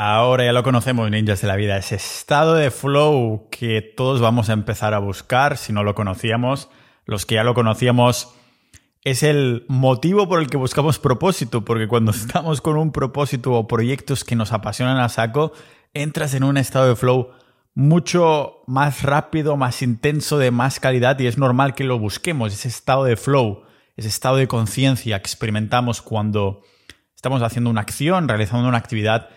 Ahora ya lo conocemos, ninjas de la vida, ese estado de flow que todos vamos a empezar a buscar si no lo conocíamos. Los que ya lo conocíamos es el motivo por el que buscamos propósito, porque cuando estamos con un propósito o proyectos que nos apasionan a saco, entras en un estado de flow mucho más rápido, más intenso, de más calidad y es normal que lo busquemos, ese estado de flow, ese estado de conciencia que experimentamos cuando estamos haciendo una acción, realizando una actividad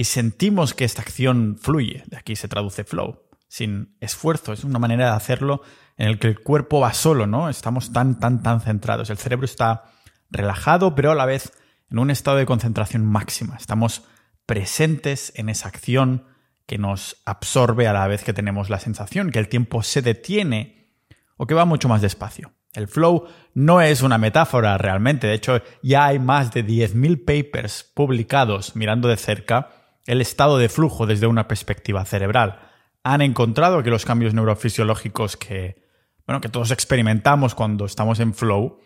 y sentimos que esta acción fluye. De aquí se traduce flow, sin esfuerzo. Es una manera de hacerlo en el que el cuerpo va solo, ¿no? Estamos tan, tan, tan centrados. El cerebro está relajado, pero a la vez en un estado de concentración máxima. Estamos presentes en esa acción que nos absorbe a la vez que tenemos la sensación que el tiempo se detiene o que va mucho más despacio. El flow no es una metáfora realmente, de hecho ya hay más de 10.000 papers publicados mirando de cerca el estado de flujo desde una perspectiva cerebral. Han encontrado que los cambios neurofisiológicos que, bueno, que todos experimentamos cuando estamos en flow,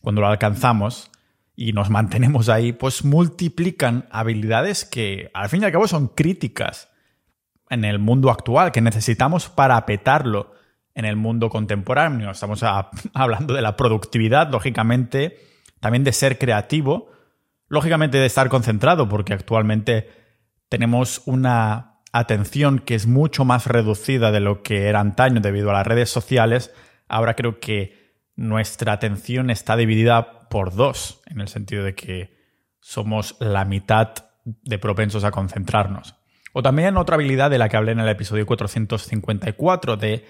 cuando lo alcanzamos y nos mantenemos ahí, pues multiplican habilidades que al fin y al cabo son críticas en el mundo actual, que necesitamos para petarlo en el mundo contemporáneo. Estamos hablando de la productividad, lógicamente, también de ser creativo, lógicamente de estar concentrado, porque actualmente tenemos una atención que es mucho más reducida de lo que era antaño debido a las redes sociales, ahora creo que nuestra atención está dividida por dos, en el sentido de que somos la mitad de propensos a concentrarnos. O también otra habilidad de la que hablé en el episodio 454, de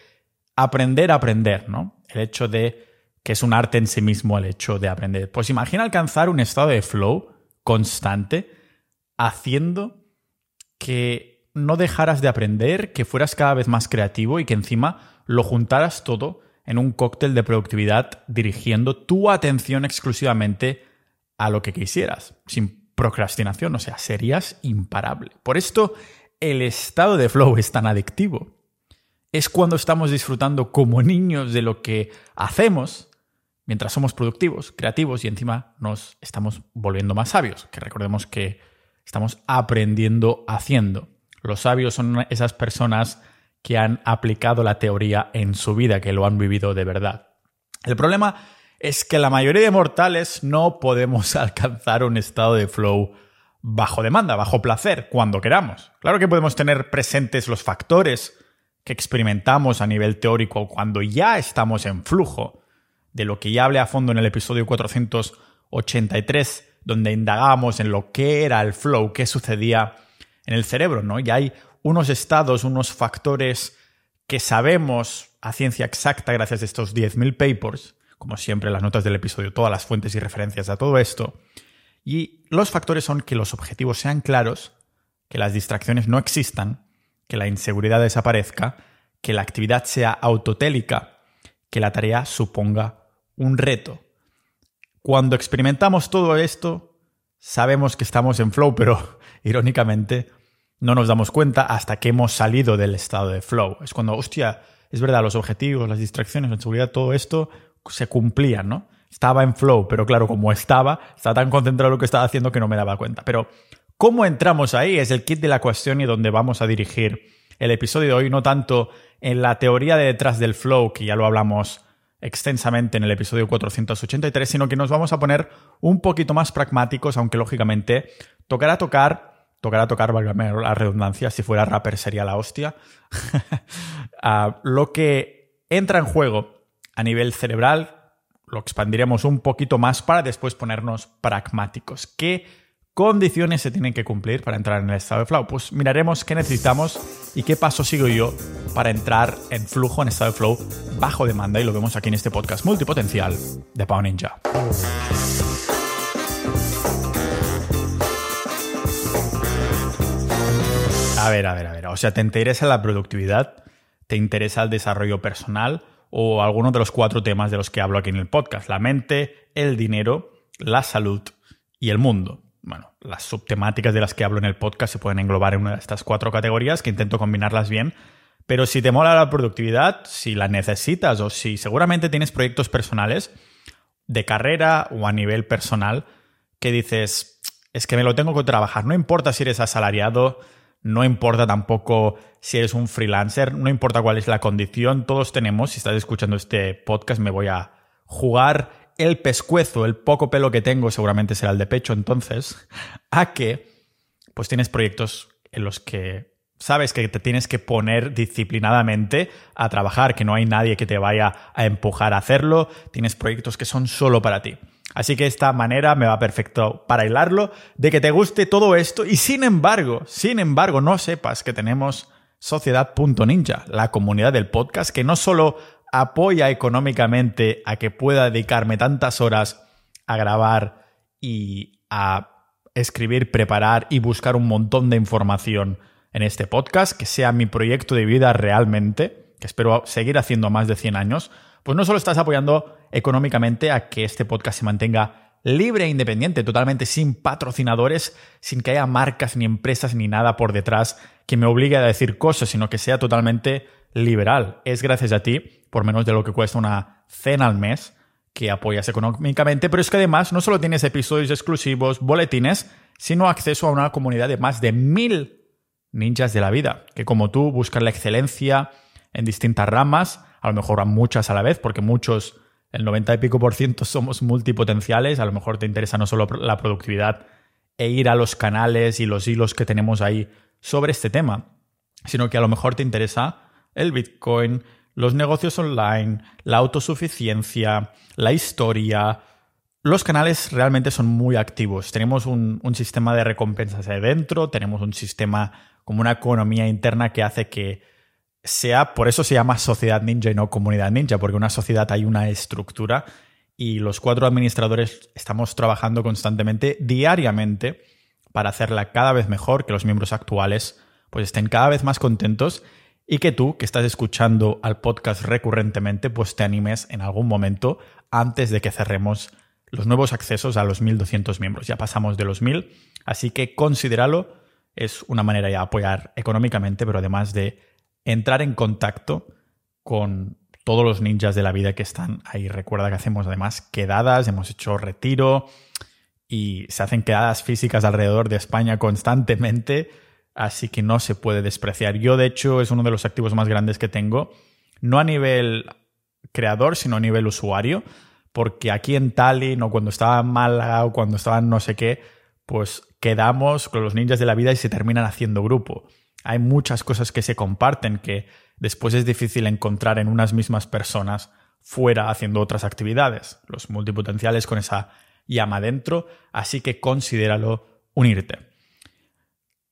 aprender a aprender, ¿no? El hecho de que es un arte en sí mismo el hecho de aprender. Pues imagina alcanzar un estado de flow constante haciendo que no dejaras de aprender, que fueras cada vez más creativo y que encima lo juntaras todo en un cóctel de productividad dirigiendo tu atención exclusivamente a lo que quisieras, sin procrastinación, o sea, serías imparable. Por esto, el estado de flow es tan adictivo. Es cuando estamos disfrutando como niños de lo que hacemos mientras somos productivos, creativos y encima nos estamos volviendo más sabios, que recordemos que Estamos aprendiendo haciendo. Los sabios son esas personas que han aplicado la teoría en su vida, que lo han vivido de verdad. El problema es que la mayoría de mortales no podemos alcanzar un estado de flow bajo demanda, bajo placer, cuando queramos. Claro que podemos tener presentes los factores que experimentamos a nivel teórico cuando ya estamos en flujo, de lo que ya hablé a fondo en el episodio 483 donde indagábamos en lo que era el flow, qué sucedía en el cerebro, ¿no? Y hay unos estados, unos factores que sabemos a ciencia exacta gracias a estos 10.000 papers, como siempre las notas del episodio, todas las fuentes y referencias a todo esto. Y los factores son que los objetivos sean claros, que las distracciones no existan, que la inseguridad desaparezca, que la actividad sea autotélica, que la tarea suponga un reto. Cuando experimentamos todo esto, sabemos que estamos en flow, pero irónicamente no nos damos cuenta hasta que hemos salido del estado de flow. Es cuando, hostia, es verdad, los objetivos, las distracciones, la seguridad, todo esto se cumplían, ¿no? Estaba en flow, pero claro, como estaba, estaba tan concentrado en lo que estaba haciendo que no me daba cuenta. Pero, ¿cómo entramos ahí? Es el kit de la cuestión y donde vamos a dirigir el episodio de hoy, no tanto en la teoría de detrás del flow, que ya lo hablamos extensamente en el episodio 483, sino que nos vamos a poner un poquito más pragmáticos, aunque lógicamente tocará tocar, tocará tocar, válgame la redundancia, si fuera rapper sería la hostia, lo que entra en juego a nivel cerebral, lo expandiremos un poquito más para después ponernos pragmáticos. ¿Qué condiciones se tienen que cumplir para entrar en el estado de flow? Pues miraremos qué necesitamos y qué paso sigo yo para entrar en flujo, en estado de flow bajo demanda y lo vemos aquí en este podcast multipotencial de Pau Ninja. A ver, a ver, a ver. O sea, ¿te interesa la productividad? ¿Te interesa el desarrollo personal? ¿O alguno de los cuatro temas de los que hablo aquí en el podcast? La mente, el dinero, la salud y el mundo bueno, las subtemáticas de las que hablo en el podcast se pueden englobar en una de estas cuatro categorías que intento combinarlas bien. Pero si te mola la productividad, si la necesitas o si seguramente tienes proyectos personales de carrera o a nivel personal que dices, es que me lo tengo que trabajar. No importa si eres asalariado, no importa tampoco si eres un freelancer, no importa cuál es la condición, todos tenemos, si estás escuchando este podcast, me voy a jugar el pescuezo, el poco pelo que tengo, seguramente será el de pecho entonces, a que pues tienes proyectos en los que sabes que te tienes que poner disciplinadamente a trabajar, que no hay nadie que te vaya a empujar a hacerlo, tienes proyectos que son solo para ti. Así que esta manera me va perfecto para hilarlo, de que te guste todo esto y sin embargo, sin embargo, no sepas que tenemos Sociedad.ninja, la comunidad del podcast que no solo apoya económicamente a que pueda dedicarme tantas horas a grabar y a escribir, preparar y buscar un montón de información en este podcast, que sea mi proyecto de vida realmente, que espero seguir haciendo más de 100 años, pues no solo estás apoyando económicamente a que este podcast se mantenga libre e independiente, totalmente sin patrocinadores, sin que haya marcas ni empresas ni nada por detrás que me obligue a decir cosas, sino que sea totalmente liberal. Es gracias a ti, por menos de lo que cuesta una cena al mes, que apoyas económicamente, pero es que además no solo tienes episodios exclusivos, boletines, sino acceso a una comunidad de más de mil ninjas de la vida, que como tú buscan la excelencia en distintas ramas, a lo mejor a muchas a la vez, porque muchos, el 90 y pico por ciento somos multipotenciales, a lo mejor te interesa no solo la productividad e ir a los canales y los hilos que tenemos ahí sobre este tema, sino que a lo mejor te interesa el Bitcoin, los negocios online, la autosuficiencia, la historia. Los canales realmente son muy activos. Tenemos un, un sistema de recompensas ahí dentro, tenemos un sistema como una economía interna que hace que sea, por eso se llama sociedad ninja y no comunidad ninja, porque una sociedad hay una estructura y los cuatro administradores estamos trabajando constantemente, diariamente, para hacerla cada vez mejor, que los miembros actuales pues estén cada vez más contentos y que tú, que estás escuchando al podcast recurrentemente, pues te animes en algún momento antes de que cerremos los nuevos accesos a los 1200 miembros. Ya pasamos de los 1000, así que considéralo, es una manera de apoyar económicamente, pero además de entrar en contacto con todos los ninjas de la vida que están ahí. Recuerda que hacemos además quedadas, hemos hecho retiro y se hacen quedadas físicas alrededor de España constantemente, así que no se puede despreciar. Yo, de hecho, es uno de los activos más grandes que tengo, no a nivel creador, sino a nivel usuario, porque aquí en Tallinn o cuando estaba en Málaga o cuando estaba en no sé qué, pues quedamos con los ninjas de la vida y se terminan haciendo grupo hay muchas cosas que se comparten que después es difícil encontrar en unas mismas personas fuera haciendo otras actividades, los multipotenciales con esa llama dentro, así que considéralo unirte.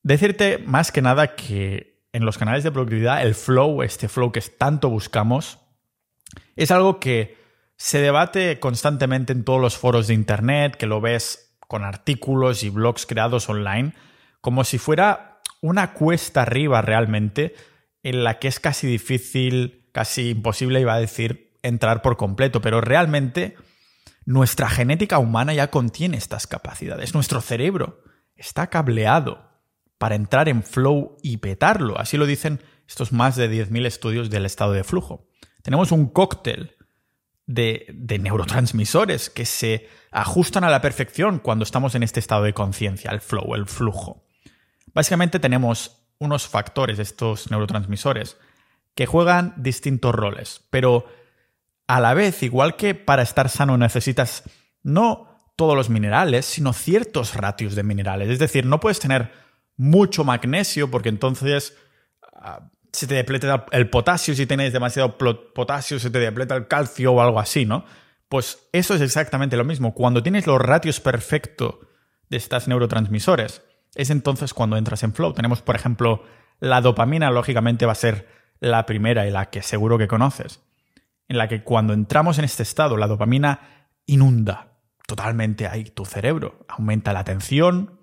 Decirte más que nada que en los canales de productividad el flow, este flow que tanto buscamos, es algo que se debate constantemente en todos los foros de Internet, que lo ves con artículos y blogs creados online, como si fuera una cuesta arriba realmente en la que es casi difícil, casi imposible, iba a decir, entrar por completo, pero realmente nuestra genética humana ya contiene estas capacidades. Nuestro cerebro está cableado para entrar en flow y petarlo. Así lo dicen estos más de 10.000 estudios del estado de flujo. Tenemos un cóctel de, de, neurotransmisores que se ajustan a la perfección cuando estamos en este estado de conciencia, el flow, el flujo. Básicamente tenemos unos factores, estos neurotransmisores, que juegan distintos roles, pero a la vez, igual que para estar sano necesitas no todos los minerales, sino ciertos ratios de minerales. Es decir, no puedes tener mucho magnesio porque entonces ah, se te depleta el potasio, si tienes demasiado potasio se te depleta el calcio o algo así, ¿no? Pues eso es exactamente lo mismo. Cuando tienes los ratios perfectos de estos neurotransmisores, es entonces cuando entras en flow. Tenemos, por ejemplo, la dopamina, lógicamente va a ser la primera y la que seguro que conoces, en la que cuando entramos en este estado, la dopamina inunda totalmente ahí tu cerebro, aumenta la atención,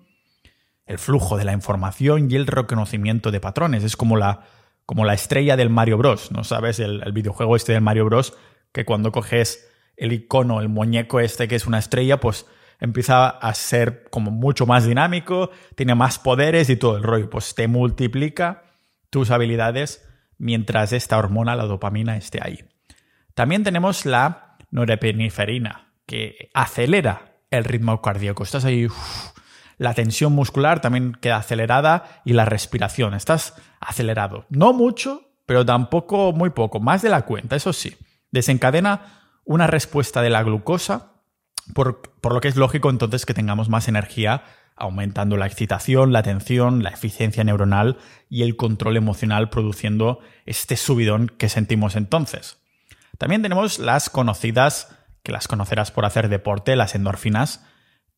el flujo de la información y el reconocimiento de patrones. Es como la, como la estrella del Mario Bros. ¿No sabes? El, el videojuego este del Mario Bros. que cuando coges el icono, el muñeco este que es una estrella, pues empieza a ser como mucho más dinámico, tiene más poderes y todo el rollo. Pues te multiplica tus habilidades mientras esta hormona, la dopamina, esté ahí. También tenemos la norepinefrina, que acelera el ritmo cardíaco. Estás ahí, La tensión muscular también queda acelerada y la respiración. Estás acelerado. No mucho, pero tampoco muy poco. Más de la cuenta, eso sí. Desencadena una respuesta de la glucosa, por, lo que es lógico entonces que tengamos más energía aumentando la excitación, la atención, la eficiencia neuronal y el control emocional produciendo este subidón que sentimos entonces. También tenemos las conocidas, que las conocerás por hacer deporte, las endorfinas,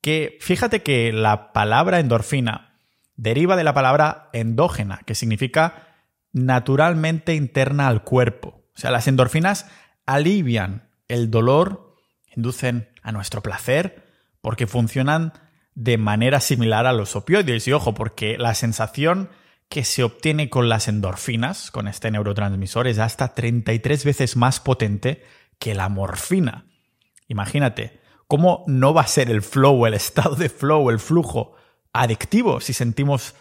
que fíjate que la palabra endorfina deriva de la palabra endógena, que significa naturalmente interna al cuerpo. O sea, las endorfinas alivian el dolor, inducen a nuestro placer, porque funcionan de manera similar a los opioides. Y ojo, porque la sensación que se obtiene con las endorfinas, con este neurotransmisor, es hasta 33 veces más potente que la morfina. Imagínate, ¿cómo no va a ser el flow, el estado de flow, el flujo adictivo si sentimos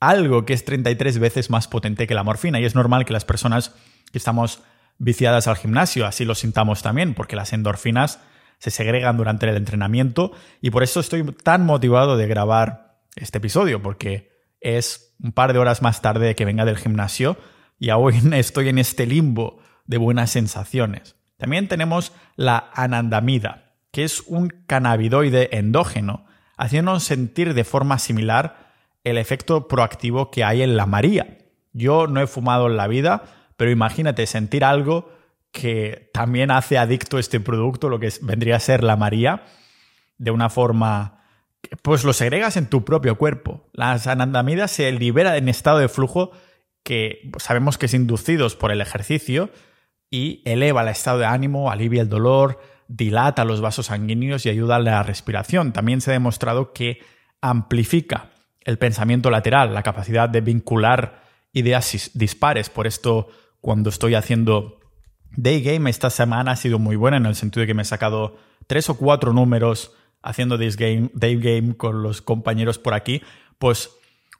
algo que es 33 veces más potente que la morfina? Y es normal que las personas que estamos viciadas al gimnasio así lo sintamos también, porque las endorfinas se segregan durante el entrenamiento y por eso estoy tan motivado de grabar este episodio, porque es un par de horas más tarde que venga del gimnasio y aún estoy en este limbo de buenas sensaciones. También tenemos la anandamida, que es un cannabinoide endógeno, haciéndonos sentir de forma similar el efecto proactivo que hay en la María. Yo no he fumado en la vida, pero imagínate sentir algo que también hace adicto este producto, lo que vendría a ser la María, de una forma pues lo segregas en tu propio cuerpo. Las anandamidas se libera en estado de flujo que sabemos que es inducidos por el ejercicio y eleva el estado de ánimo, alivia el dolor, dilata los vasos sanguíneos y ayuda a la respiración. También se ha demostrado que amplifica el pensamiento lateral, la capacidad de vincular ideas dispares. Por esto, cuando estoy haciendo Day Game esta semana ha sido muy buena en el sentido de que me he sacado tres o cuatro números haciendo this game, Day Game con los compañeros por aquí. Pues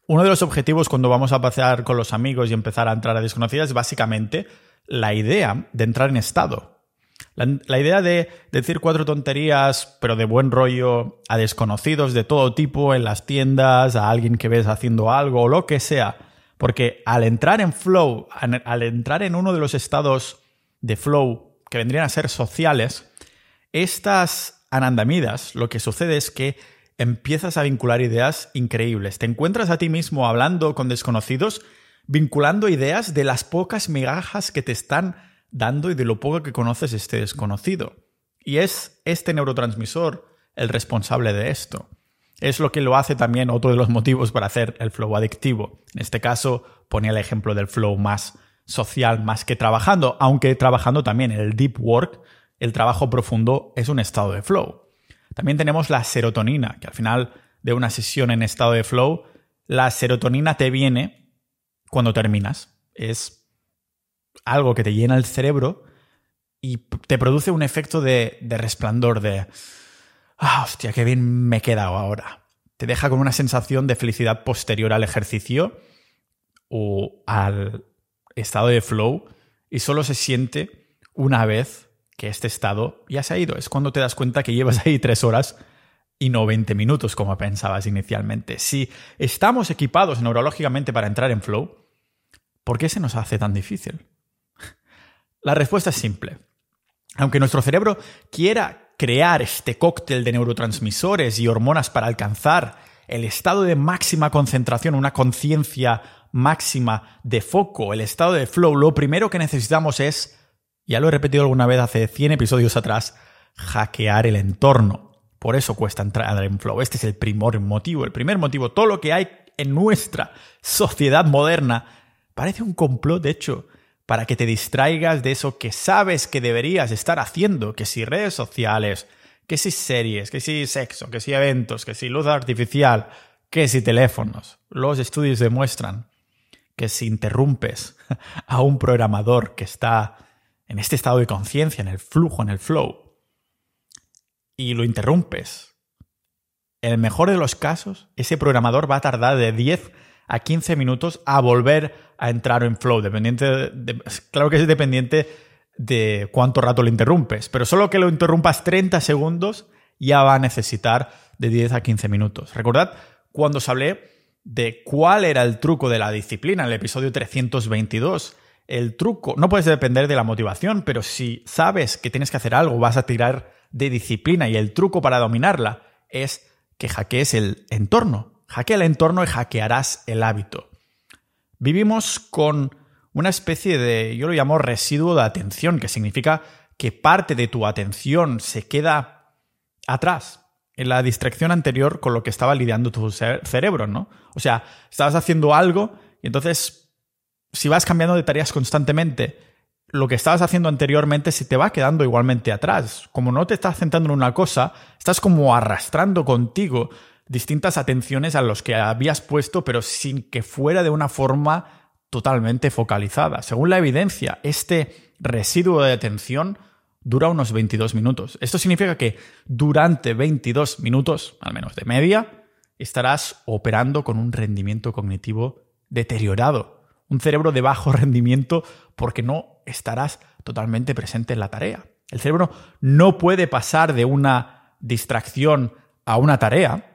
uno de los objetivos cuando vamos a pasear con los amigos y empezar a entrar a desconocidas es básicamente la idea de entrar en estado. La, la, idea de decir cuatro tonterías, pero de buen rollo, a desconocidos de todo tipo, en las tiendas, a alguien que ves haciendo algo o lo que sea. Porque al entrar en flow, al entrar en uno de los estados de flow que vendrían a ser sociales, estas anandamidas lo que sucede es que empiezas a vincular ideas increíbles. Te encuentras a ti mismo hablando con desconocidos, vinculando ideas de las pocas migajas que te están dando y de lo poco que conoces este desconocido. Y es este neurotransmisor el responsable de esto. Es lo que lo hace también otro de los motivos para hacer el flow adictivo. En este caso, ponía el ejemplo del flow más social más que trabajando, aunque trabajando también el deep work, el trabajo profundo es un estado de flow. También tenemos la serotonina, que al final de una sesión en estado de flow, la serotonina te viene cuando terminas. Es algo que te llena el cerebro y te produce un efecto de, de resplandor, de, ah, hostia, qué bien me he quedado ahora. Te deja con una sensación de felicidad posterior al ejercicio o al, estado de flow y solo se siente una vez que este estado ya se ha ido. Es cuando te das cuenta que llevas ahí tres horas y no 20 minutos como pensabas inicialmente. Si estamos equipados neurológicamente para entrar en flow, ¿por qué se nos hace tan difícil? La respuesta es simple. Aunque nuestro cerebro quiera crear este cóctel de neurotransmisores y hormonas para alcanzar el estado de máxima concentración, una conciencia máxima de foco, el estado de flow, lo primero que necesitamos es, ya lo he repetido alguna vez hace 100 episodios atrás, hackear el entorno. Por eso cuesta entrar en flow. Este es el primer motivo, el primer motivo. Todo lo que hay en nuestra sociedad moderna parece un complot, de hecho, para que te distraigas de eso que sabes que deberías estar haciendo, que si redes sociales, que si series, que si sexo, que si eventos, que si luz artificial, que si teléfonos. Los estudios demuestran que si interrumpes a un programador que está en este estado de conciencia, en el flujo, en el flow, y lo interrumpes, en el mejor de los casos, ese programador va a tardar de 10 a 15 minutos a volver a entrar en flow, dependiente claro que es dependiente de cuánto rato lo interrumpes, pero solo que lo interrumpas 30 segundos ya va a necesitar de 10 a 15 minutos. Recordad cuando os hablé de cuál era el truco de la disciplina en el episodio 322. El truco no puedes depender de la motivación, pero si sabes que tienes que hacer algo, vas a tirar de disciplina y el truco para dominarla es que hackees el entorno. Hackea el entorno y hackearás el hábito. Vivimos con una especie de, yo lo llamo residuo de atención, que significa que parte de tu atención se queda atrás, en la distracción anterior con lo que estaba lidiando tu cerebro, ¿no? O sea, estabas haciendo algo y entonces, si vas cambiando de tareas constantemente, lo que estabas haciendo anteriormente se te va quedando igualmente atrás. Como no te estás centrando en una cosa, estás como arrastrando contigo distintas atenciones a los que habías puesto, pero sin que fuera de una forma totalmente focalizada. Según la evidencia, este residuo de atención dura unos 22 minutos. Esto significa que durante 22 minutos, al menos de media, estarás operando con un rendimiento cognitivo deteriorado, un cerebro de bajo rendimiento porque no estarás totalmente presente en la tarea. El cerebro no puede pasar de una distracción a una tarea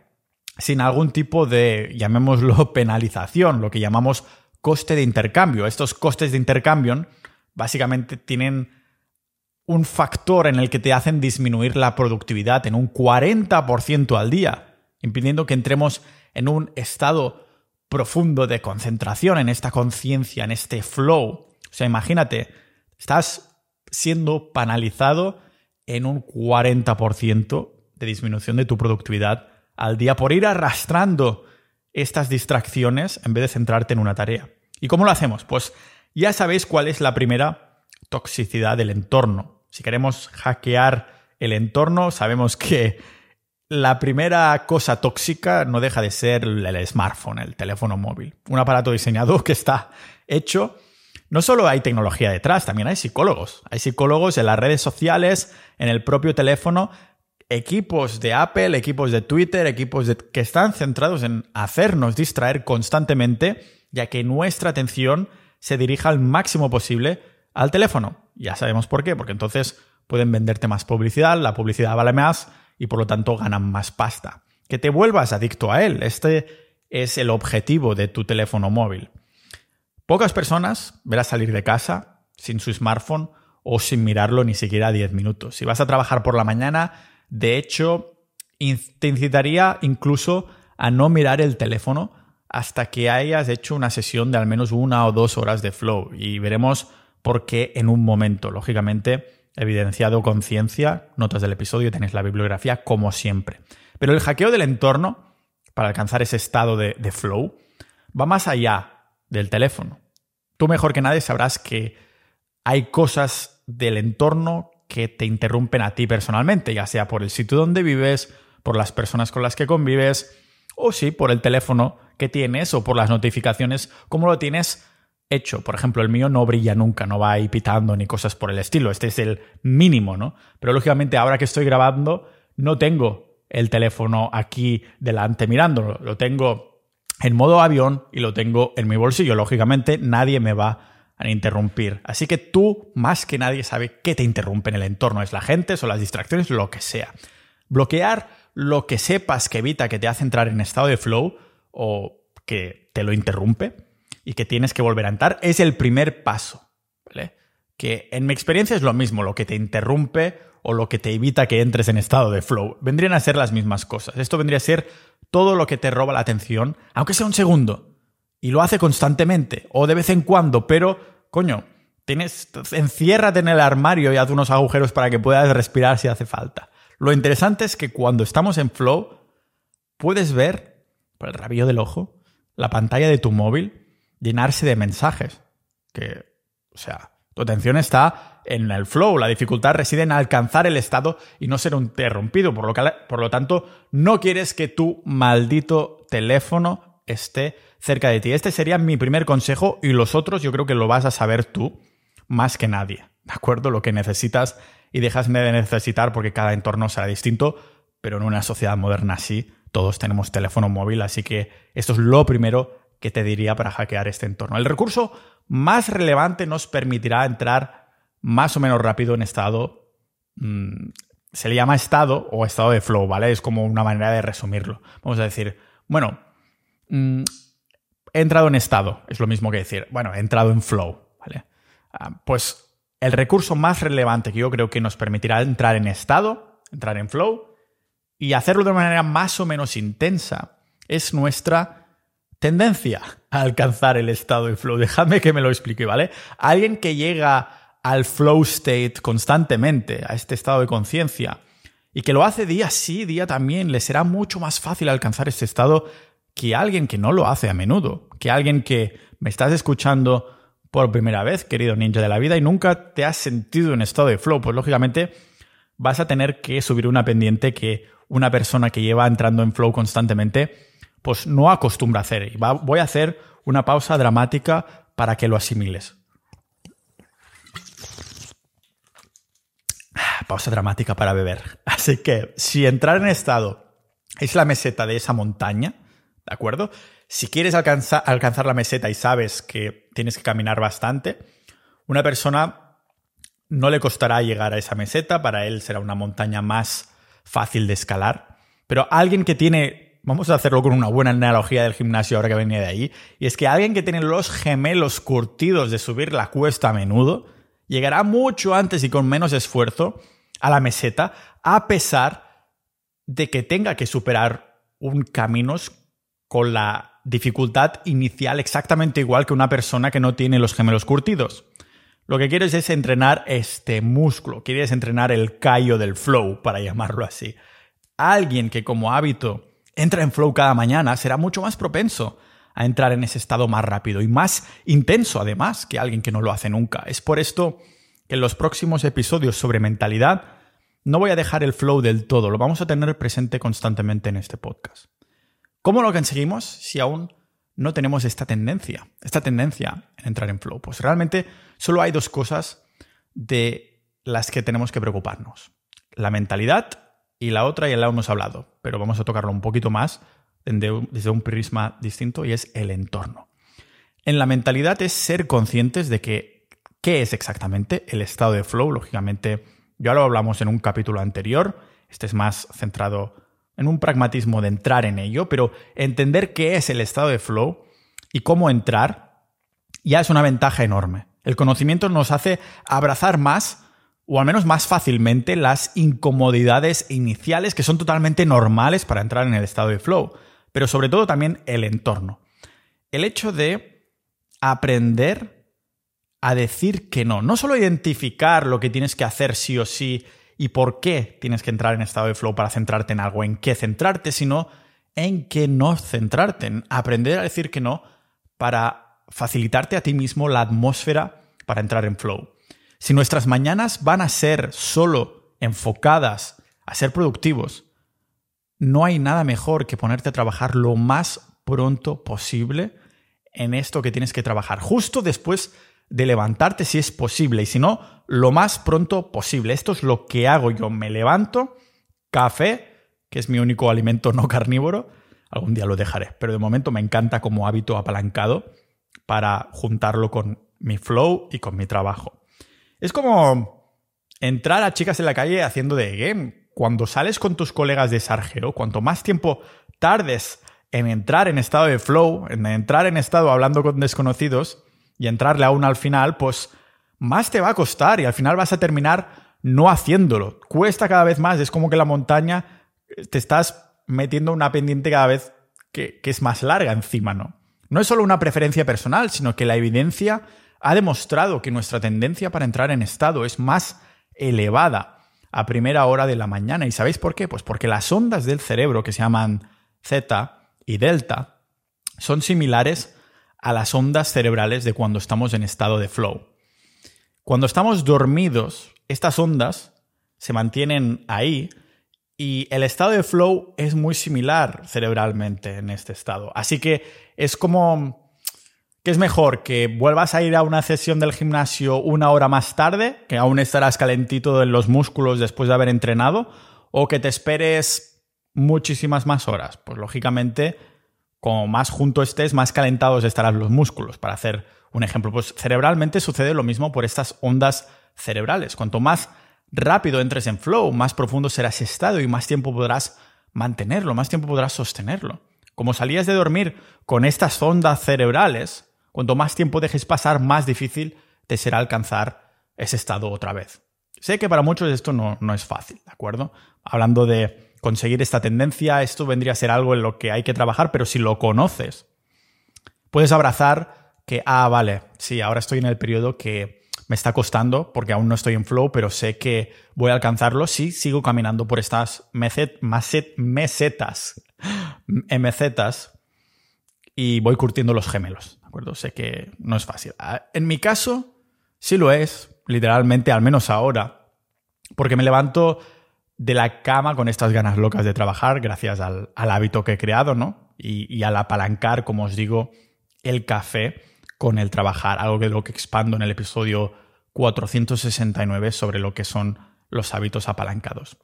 sin algún tipo de, llamémoslo, penalización, lo que llamamos coste de intercambio. Estos costes de intercambio básicamente tienen un factor en el que te hacen disminuir la productividad en un 40% al día, impidiendo que entremos en un estado profundo de concentración, en esta conciencia, en este flow. O sea, imagínate, estás siendo penalizado en un 40% de disminución de tu productividad al día por ir arrastrando estas distracciones en vez de centrarte en una tarea. ¿Y cómo lo hacemos? Pues ya sabéis cuál es la primera toxicidad del entorno. Si queremos hackear el entorno, sabemos que la primera cosa tóxica no deja de ser el smartphone, el teléfono móvil. Un aparato diseñado que está hecho. No solo hay tecnología detrás, también hay psicólogos. Hay psicólogos en las redes sociales, en el propio teléfono, equipos de Apple, equipos de Twitter, equipos que están centrados en hacernos distraer constantemente, ya que nuestra atención se dirija al máximo posible al teléfono. Ya sabemos por qué, porque entonces pueden venderte más publicidad, la publicidad vale más y por lo tanto ganan más pasta. Que te vuelvas adicto a él. Este es el objetivo de tu teléfono móvil. Pocas personas verás salir de casa sin su smartphone o sin mirarlo ni siquiera 10 minutos. Si vas a trabajar por la mañana, de hecho, te incitaría incluso a no mirar el teléfono hasta que hayas hecho una sesión de al menos una o dos horas de flow y veremos porque en un momento, lógicamente, evidenciado conciencia, notas del episodio, tenéis la bibliografía como siempre. Pero el hackeo del entorno, para alcanzar ese estado de flow, va más allá del teléfono. Tú mejor que nadie sabrás que hay cosas del entorno que te interrumpen a ti personalmente, ya sea por el sitio donde vives, por las personas con las que convives, o sí, por el teléfono que tienes o por las notificaciones, como lo tienes hecho. Por ejemplo, el mío no brilla nunca, no va ahí pitando ni cosas por el estilo. Este es el mínimo, ¿no? Pero lógicamente ahora que estoy grabando, no tengo el teléfono aquí delante mirándolo. Lo tengo en modo avión y lo tengo en mi bolsillo. Lógicamente nadie me va a interrumpir. Así que tú, más que nadie, sabe qué te interrumpe en el entorno. Es la gente, son las distracciones, lo que sea. Bloquear lo que sepas que evita que te hace entrar en estado de flow o que te lo interrumpe y que tienes que volver a entrar, es el primer paso. Que en mi experiencia es lo mismo, lo que te interrumpe o lo que te evita que entres en estado de flow. Vendrían a ser las mismas cosas. Esto vendría a ser todo lo que te roba la atención, aunque sea un segundo. Y lo hace constantemente o de vez en cuando, pero, coño, tienes, enciérrate en el armario y haz unos agujeros para que puedas respirar si hace falta. Lo interesante es que cuando estamos en flow, puedes ver, por el rabillo del ojo, la pantalla de tu móvil llenarse de mensajes. Que, o sea, tu atención está en el flow, la dificultad reside en alcanzar el estado y no ser interrumpido. Por lo, que, por lo tanto, no quieres que tu maldito teléfono esté cerca de ti. Este sería mi primer consejo y los otros yo creo que lo vas a saber tú más que nadie. ¿De acuerdo? Lo que necesitas y dejas de necesitar porque cada entorno será distinto, pero en una sociedad moderna así, todos tenemos teléfono móvil, así que esto es lo primero que te diría para hackear este entorno. El recurso más relevante nos permitirá entrar más o menos rápido en estado, mm, se le llama estado o estado de flow, ¿vale? Es como una manera de resumirlo. Vamos a decir, bueno, mm, he entrado en estado, es lo mismo que decir, bueno, he entrado en flow, ¿vale? Ah, pues el recurso más relevante que yo creo que nos permitirá entrar en estado, entrar en flow, y hacerlo de una manera más o menos intensa, es nuestra tendencia a alcanzar el estado de flow. Dejadme que me lo explique, ¿vale? Alguien que llega al flow state constantemente, a este estado de conciencia, y que lo hace día sí, día también, le será mucho más fácil alcanzar este estado que alguien que no lo hace a menudo, que alguien que me estás escuchando por primera vez, querido ninja de la vida, y nunca te has sentido en estado de flow, pues lógicamente vas a tener que subir una pendiente que una persona que lleva entrando en flow constantemente, pues no acostumbra a hacer. Y voy a hacer una pausa dramática para que lo asimiles. Pausa dramática para beber. Así que si entrar en estado es la meseta de esa montaña, ¿de acuerdo? Si quieres alcanzar, alcanzar la meseta y sabes que tienes que caminar bastante, una persona no le costará llegar a esa meseta, para él será una montaña más fácil de escalar. Pero alguien que tiene, vamos a hacerlo con una buena analogía del gimnasio ahora que venía de ahí, y es que alguien que tiene los gemelos curtidos de subir la cuesta a menudo, llegará mucho antes y con menos esfuerzo a la meseta, a pesar de que tenga que superar un camino con la dificultad inicial exactamente igual que una persona que no tiene los gemelos curtidos. Lo que quieres es entrenar este músculo, quieres entrenar el callo del flow, para llamarlo así. Alguien que como hábito entra en flow cada mañana será mucho más propenso a entrar en ese estado más rápido y más intenso además que alguien que no lo hace nunca. Es por esto que en los próximos episodios sobre mentalidad no voy a dejar el flow del todo, lo vamos a tener presente constantemente en este podcast. ¿Cómo lo conseguimos si aún no tenemos esta tendencia, esta tendencia en entrar en flow? Pues realmente solo hay dos cosas de las que tenemos que preocuparnos. La mentalidad y la otra ya la hemos hablado, pero vamos a tocarlo un poquito más desde un prisma distinto y es el entorno. En la mentalidad es ser conscientes de que qué es exactamente el estado de flow. Lógicamente, ya lo hablamos en un capítulo anterior. Este es más centrado en un pragmatismo de entrar en ello, pero entender qué es el estado de flow y cómo entrar ya es una ventaja enorme. El conocimiento nos hace abrazar más o al menos más fácilmente las incomodidades iniciales que son totalmente normales para entrar en el estado de flow, pero sobre todo también el entorno. El hecho de aprender a decir que no, no solo identificar lo que tienes que hacer sí o sí y por qué tienes que entrar en estado de flow para centrarte en algo, en qué centrarte, sino en qué no centrarte, en aprender a decir que no para facilitarte a ti mismo la atmósfera para entrar en flow. Si nuestras mañanas van a ser solo enfocadas a ser productivos, no hay nada mejor que ponerte a trabajar lo más pronto posible en esto que tienes que trabajar, justo después de levantarte si es posible y si no, lo más pronto posible. Esto es lo que hago yo. Me levanto, café, que es mi único alimento no carnívoro. Algún día lo dejaré, pero de momento me encanta como hábito apalancado para juntarlo con mi flow y con mi trabajo. Es como entrar a chicas en la calle haciendo de game. Cuando sales con tus colegas de Sargeo, cuanto más tiempo tardes en entrar en estado de flow, en entrar en estado hablando con desconocidos, y entrarle a una al final, pues más te va a costar y al final vas a terminar no haciéndolo. Cuesta cada vez más, es como que la montaña eh, te estás metiendo una pendiente cada vez que, es más larga encima, ¿no? No es solo una preferencia personal, sino que la evidencia ha demostrado que nuestra tendencia para entrar en estado es más elevada a primera hora de la mañana. ¿Y sabéis por qué? Pues porque las ondas del cerebro que se llaman Z y delta son similares a las ondas cerebrales de cuando estamos en estado de flow. Cuando estamos dormidos, estas ondas se mantienen ahí y el estado de flow es muy similar cerebralmente en este estado. Así que es como que es mejor que vuelvas a ir a una sesión del gimnasio una hora más tarde, que aún estarás calentito en los músculos después de haber entrenado, o que te esperes muchísimas más horas. Pues lógicamente como más junto estés, más calentados estarán los músculos. Para hacer un ejemplo, pues cerebralmente sucede lo mismo por estas ondas cerebrales. Cuanto más rápido entres en flow, más profundo será ese estado y más tiempo podrás mantenerlo, más tiempo podrás sostenerlo. Como salías de dormir con estas ondas cerebrales, cuanto más tiempo dejes pasar, más difícil te será alcanzar ese estado otra vez. Sé que para muchos esto no, no es fácil, ¿de acuerdo? Hablando de conseguir esta tendencia, esto vendría a ser algo en lo que hay que trabajar, pero si lo conoces, puedes abrazar que, ah, vale, sí, ahora estoy en el periodo que me está costando porque aún no estoy en flow, pero sé que voy a alcanzarlo si sigo caminando por estas mesetas, MZs, y voy curtiendo los gemelos, ¿de acuerdo? Sé que no es fácil. Ah, en mi caso, sí lo es, literalmente, al menos ahora, porque me levanto de la cama con estas ganas locas de trabajar gracias al, hábito que he creado, ¿no? Y, y, al apalancar, como os digo, el café con el trabajar, algo de lo que expando en el episodio 469 sobre lo que son los hábitos apalancados.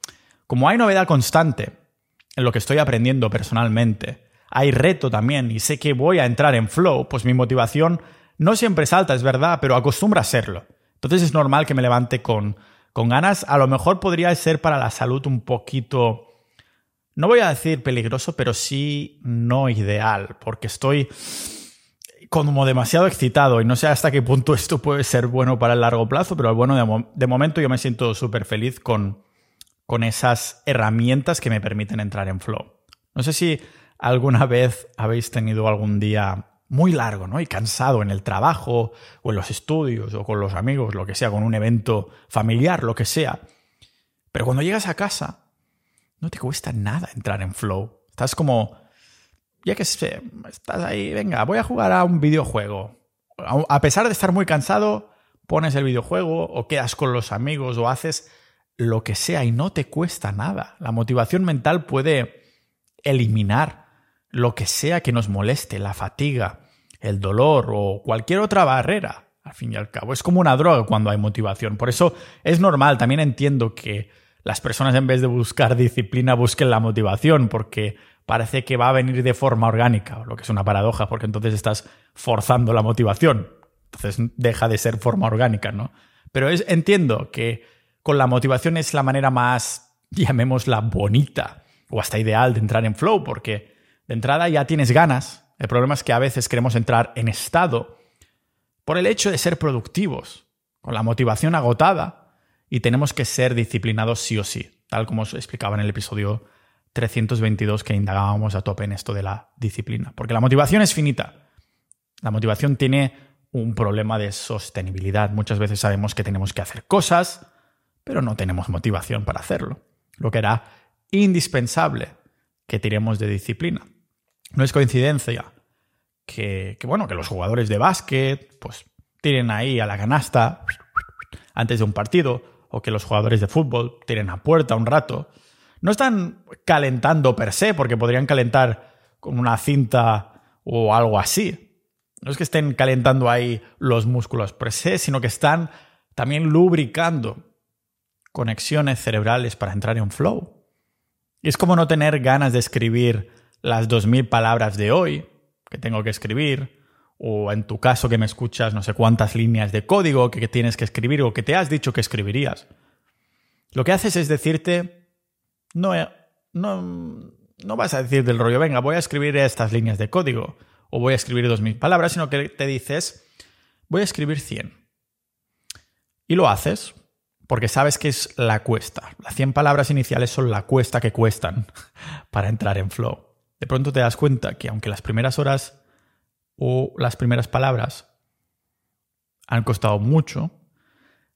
Como hay novedad constante en lo que estoy aprendiendo personalmente, hay reto también y sé que voy a entrar en flow, pues mi motivación no siempre es alta, es verdad, pero acostumbra a serlo. Entonces es normal que me levante con, con ganas. A lo mejor podría ser para la salud un poquito, no voy a decir peligroso, pero sí no ideal, porque estoy como demasiado excitado y no sé hasta qué punto esto puede ser bueno para el largo plazo, pero bueno, de, momento yo me siento súper feliz con, con esas herramientas que me permiten entrar en flow. No sé si alguna vez habéis tenido algún día muy largo, ¿no? Y cansado en el trabajo o en los estudios o con los amigos, lo que sea, con un evento familiar, lo que sea. Pero cuando llegas a casa, no te cuesta nada entrar en flow. Estás como ya que sé, estás ahí, venga, voy a jugar a un videojuego. A pesar de estar muy cansado, pones el videojuego o quedas con los amigos o haces lo que sea y no te cuesta nada. La motivación mental puede eliminar lo que sea que nos moleste, la fatiga, el dolor o cualquier otra barrera. Al fin y al cabo, es como una droga cuando hay motivación. Por eso es normal, también entiendo que las personas en vez de buscar disciplina busquen la motivación, porque parece que va a venir de forma orgánica, lo que es una paradoja, porque entonces estás forzando la motivación. Entonces deja de ser forma orgánica, ¿no? Pero es, entiendo que con la motivación es la manera más, llamémosla, bonita o hasta ideal de entrar en flow, porque de entrada ya tienes ganas. El problema es que a veces queremos entrar en estado por el hecho de ser productivos, con la motivación agotada, y tenemos que ser disciplinados sí o sí, tal como os explicaba en el episodio 322 que indagábamos a tope en esto de la disciplina. Porque la motivación es finita. La motivación tiene un problema de sostenibilidad. Muchas veces sabemos que tenemos que hacer cosas, pero no tenemos motivación para hacerlo. Lo que era indispensable que tiremos de disciplina. No es coincidencia que, bueno, que los jugadores de básquet pues tiren ahí a la canasta antes de un partido o que los jugadores de fútbol tiren a puerta un rato no están calentando per se, porque podrían calentar con una cinta o algo así. No es que estén calentando ahí los músculos per se, sino que están también lubricando conexiones cerebrales para entrar en flow. Y es como no tener ganas de escribir las 2.000 palabras de hoy que tengo que escribir, o en tu caso que me escuchas no sé cuántas líneas de código que tienes que escribir o que te has dicho que escribirías. Lo que haces es decirte, no, no, no vas a decir del rollo, venga, voy a escribir estas líneas de código o voy a escribir dos mil palabras, sino que te dices, voy a escribir 100. Y lo haces porque sabes que es la cuesta. Las 100 palabras iniciales son la cuesta que cuestan para entrar en flow. De pronto te das cuenta que aunque las primeras horas o las primeras palabras han costado mucho,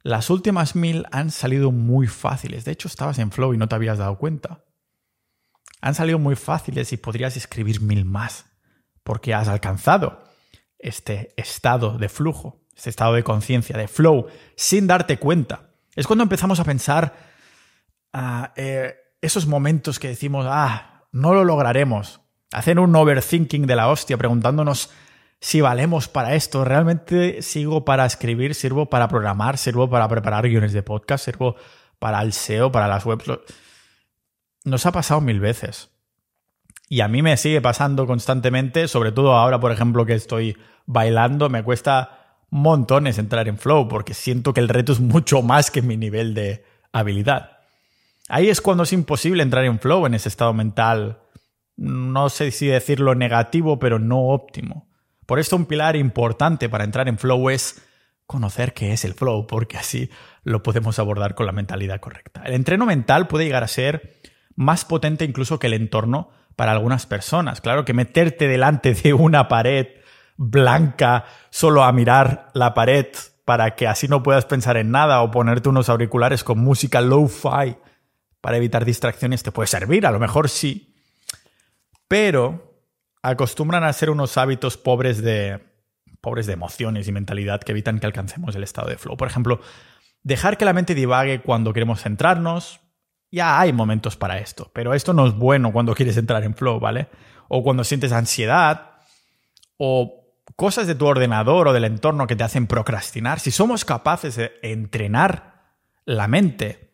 las últimas mil han salido muy fáciles. De hecho, estabas en flow y no te habías dado cuenta. Han salido muy fáciles y podrías escribir mil más, porque has alcanzado este estado de flujo, este estado de conciencia, de flow, sin darte cuenta. Es cuando empezamos a pensar eh, esos momentos que decimos, ah, no lo lograremos. Hacer un overthinking de la hostia, preguntándonos si valemos para esto. Realmente sigo para escribir, sirvo para programar, sirvo para preparar guiones de podcast, sirvo para el SEO, para las webs. Nos ha pasado mil veces. Y a mí me sigue pasando constantemente, sobre todo ahora, por ejemplo, que estoy bailando, me cuesta montones entrar en flow porque siento que el reto es mucho más que mi nivel de habilidad. Ahí es cuando es imposible entrar en flow, en ese estado mental no sé si decirlo negativo, pero no óptimo. Por esto un pilar importante para entrar en flow es conocer qué es el flow, porque así lo podemos abordar con la mentalidad correcta. El entreno mental puede llegar a ser más potente incluso que el entorno para algunas personas. Claro que meterte delante de una pared blanca solo a mirar la pared para que así no puedas pensar en nada o ponerte unos auriculares con música low-fi para evitar distracciones te puede servir, a lo mejor sí, pero acostumbran a ser unos hábitos pobres de pobres de emociones y mentalidad que evitan que alcancemos el estado de flow. Por ejemplo, dejar que la mente divague cuando queremos centrarnos, ya hay momentos para esto, pero esto no es bueno cuando quieres entrar en flow, ¿vale? O cuando sientes ansiedad o cosas de tu ordenador o del entorno que te hacen procrastinar. Si somos capaces de entrenar la mente,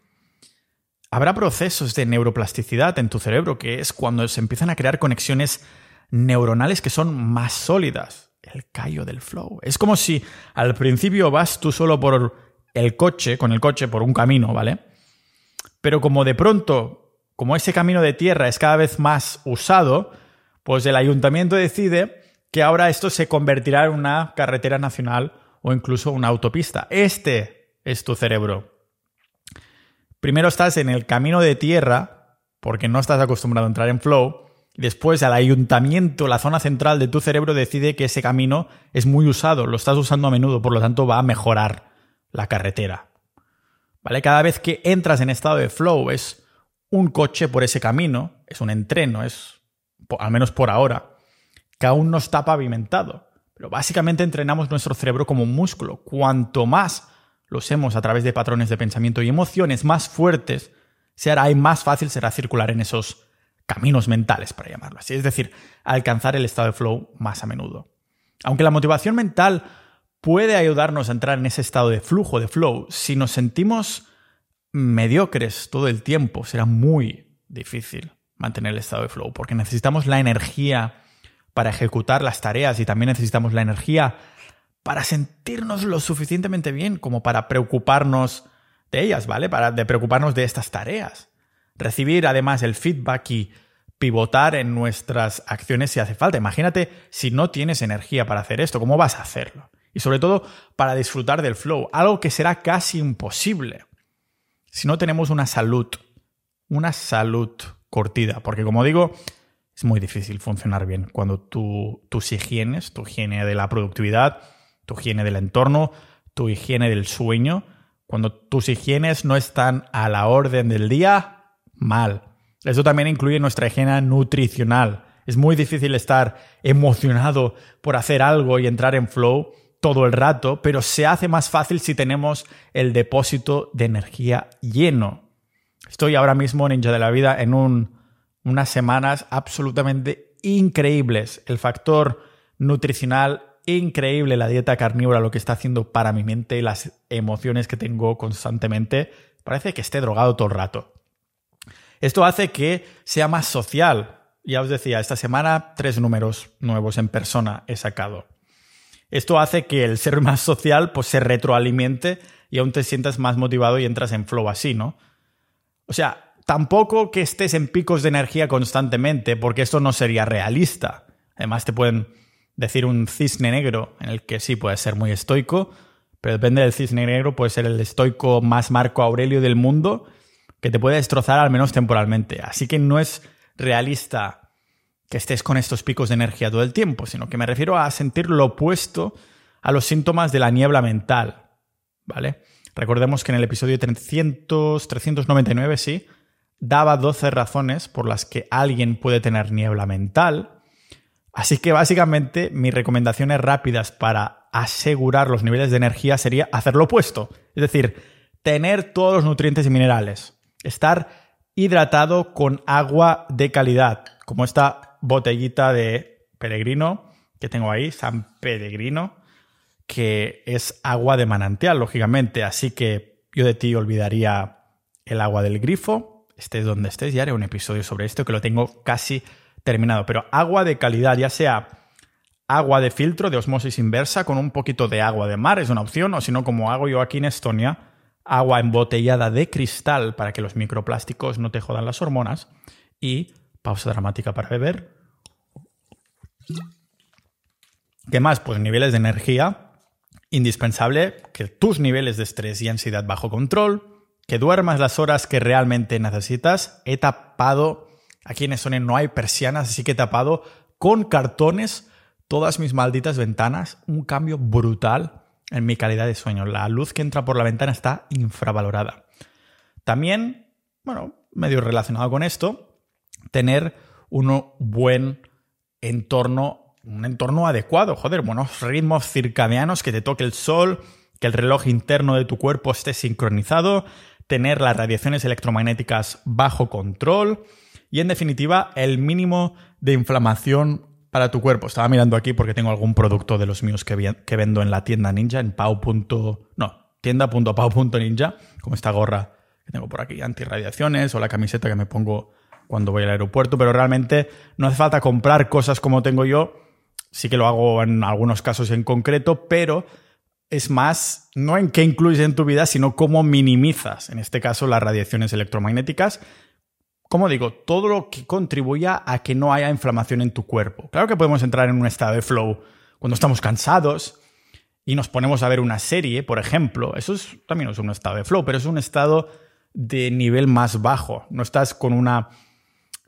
habrá procesos de neuroplasticidad en tu cerebro, que es cuando se empiezan a crear conexiones neuronales que son más sólidas. El callo del flow. Es como si al principio vas tú solo por el coche, con el coche por un camino, ¿vale? Pero como de pronto, como ese camino de tierra es cada vez más usado, pues el ayuntamiento decide que ahora esto se convertirá en una carretera nacional o incluso una autopista. Este es tu cerebro. Primero estás en el camino de tierra, porque no estás acostumbrado a entrar en flow, y después el ayuntamiento, la zona central de tu cerebro decide que ese camino es muy usado, lo estás usando a menudo, por lo tanto va a mejorar la carretera. ¿Vale? Cada vez que entras en estado de flow es un coche por ese camino, es un entreno, es, al menos por ahora, que aún no está pavimentado. Pero básicamente entrenamos nuestro cerebro como un músculo. Cuanto más lo usemos a través de patrones de pensamiento y emociones más fuertes, se hará y más fácil será circular en esos caminos mentales, para llamarlo así. Es decir, alcanzar el estado de flow más a menudo. Aunque la motivación mental puede ayudarnos a entrar en ese estado de flujo, de flow. Si nos sentimos mediocres todo el tiempo, será muy difícil mantener el estado de flow, porque necesitamos la energía para ejecutar las tareas y también necesitamos la energía para sentirnos lo suficientemente bien como para preocuparnos de ellas, ¿vale? Para de preocuparnos de estas tareas. Recibir además el feedback y pivotar en nuestras acciones si hace falta. Imagínate si no tienes energía para hacer esto, ¿cómo vas a hacerlo? y sobre todo para disfrutar del flow, algo que será casi imposible si no tenemos una salud, una salud cortida, porque como digo, es muy difícil funcionar bien cuando tú, tus higienes, tu higiene de la productividad, tu higiene del entorno, tu higiene del sueño, cuando tus higienes no están a la orden del día, mal. Eso también incluye nuestra higiene nutricional. Es muy difícil estar emocionado por hacer algo y entrar en flow todo el rato, pero se hace más fácil si tenemos el depósito de energía lleno. Estoy ahora mismo, Ninja de la Vida, en unas semanas absolutamente increíbles. El factor nutricional increíble, la dieta carnívora, lo que está haciendo para mi mente y las emociones que tengo constantemente. Parece que esté drogado todo el rato. Esto hace que sea más social. Ya os decía, esta semana tres números nuevos en persona he sacado. Esto hace que el ser más social pues, se retroalimente y aún te sientas más motivado y entras en flow así, ¿no? O sea, tampoco que estés en picos de energía constantemente, porque esto no sería realista. Además, te pueden decir un cisne negro, en el que sí puedes ser muy estoico, pero depende del cisne negro, puede ser el estoico más Marco Aurelio del mundo, que te puede destrozar al menos temporalmente. Así que no es realista que estés con estos picos de energía todo el tiempo, sino que me refiero a sentir lo opuesto a los síntomas de la niebla mental, ¿vale? Recordemos que en el episodio 300, 399, sí, daba 12 razones por las que alguien puede tener niebla mental. Así que básicamente mis recomendaciones rápidas para asegurar los niveles de energía sería hacer lo opuesto. Es decir, tener todos los nutrientes y minerales. Estar hidratado con agua de calidad, como esta botellita de peregrino que tengo ahí, San Peregrino, que es agua de manantial, lógicamente. Así que yo de ti olvidaría el agua del grifo, estés donde estés, ya haré un episodio sobre esto que lo tengo casi terminado. Pero agua de calidad, ya sea agua de filtro de osmosis inversa con un poquito de agua de mar, es una opción, o si no, como hago yo aquí en Estonia, agua embotellada de cristal para que los microplásticos no te jodan las hormonas y Pausa dramática para beber. ¿Qué más? Pues niveles de energía. Indispensable que tus niveles de estrés y ansiedad bajo control, que duermas las horas que realmente necesitas. He tapado, aquí en Sony no hay persianas, así que he tapado con cartones todas mis malditas ventanas. Un cambio brutal en mi calidad de sueño. La luz que entra por la ventana está infravalorada. También, bueno, medio relacionado con esto, tener un buen entorno, un entorno adecuado, joder, buenos ritmos circadianos, que te toque el sol, que el reloj interno de tu cuerpo esté sincronizado, tener las radiaciones electromagnéticas bajo control y en definitiva el mínimo de inflamación para tu cuerpo. Estaba mirando aquí porque tengo algún producto de los míos que, vendo en la tienda ninja, en pau. No, tienda.pau.ninja, como esta gorra que tengo por aquí, antirradiaciones, o la camiseta que me pongo cuando voy al aeropuerto, pero realmente no hace falta comprar cosas como tengo yo. Sí que lo hago en algunos casos en concreto, pero es más no en qué incluyes en tu vida, sino cómo minimizas, en este caso, las radiaciones electromagnéticas como digo, todo lo que contribuya a que no haya inflamación en tu cuerpo. Claro que podemos entrar en un estado de flow cuando estamos cansados y nos ponemos a ver una serie, por ejemplo. Eso también es un estado de flow, pero es un estado de nivel más bajo. No estás con, una,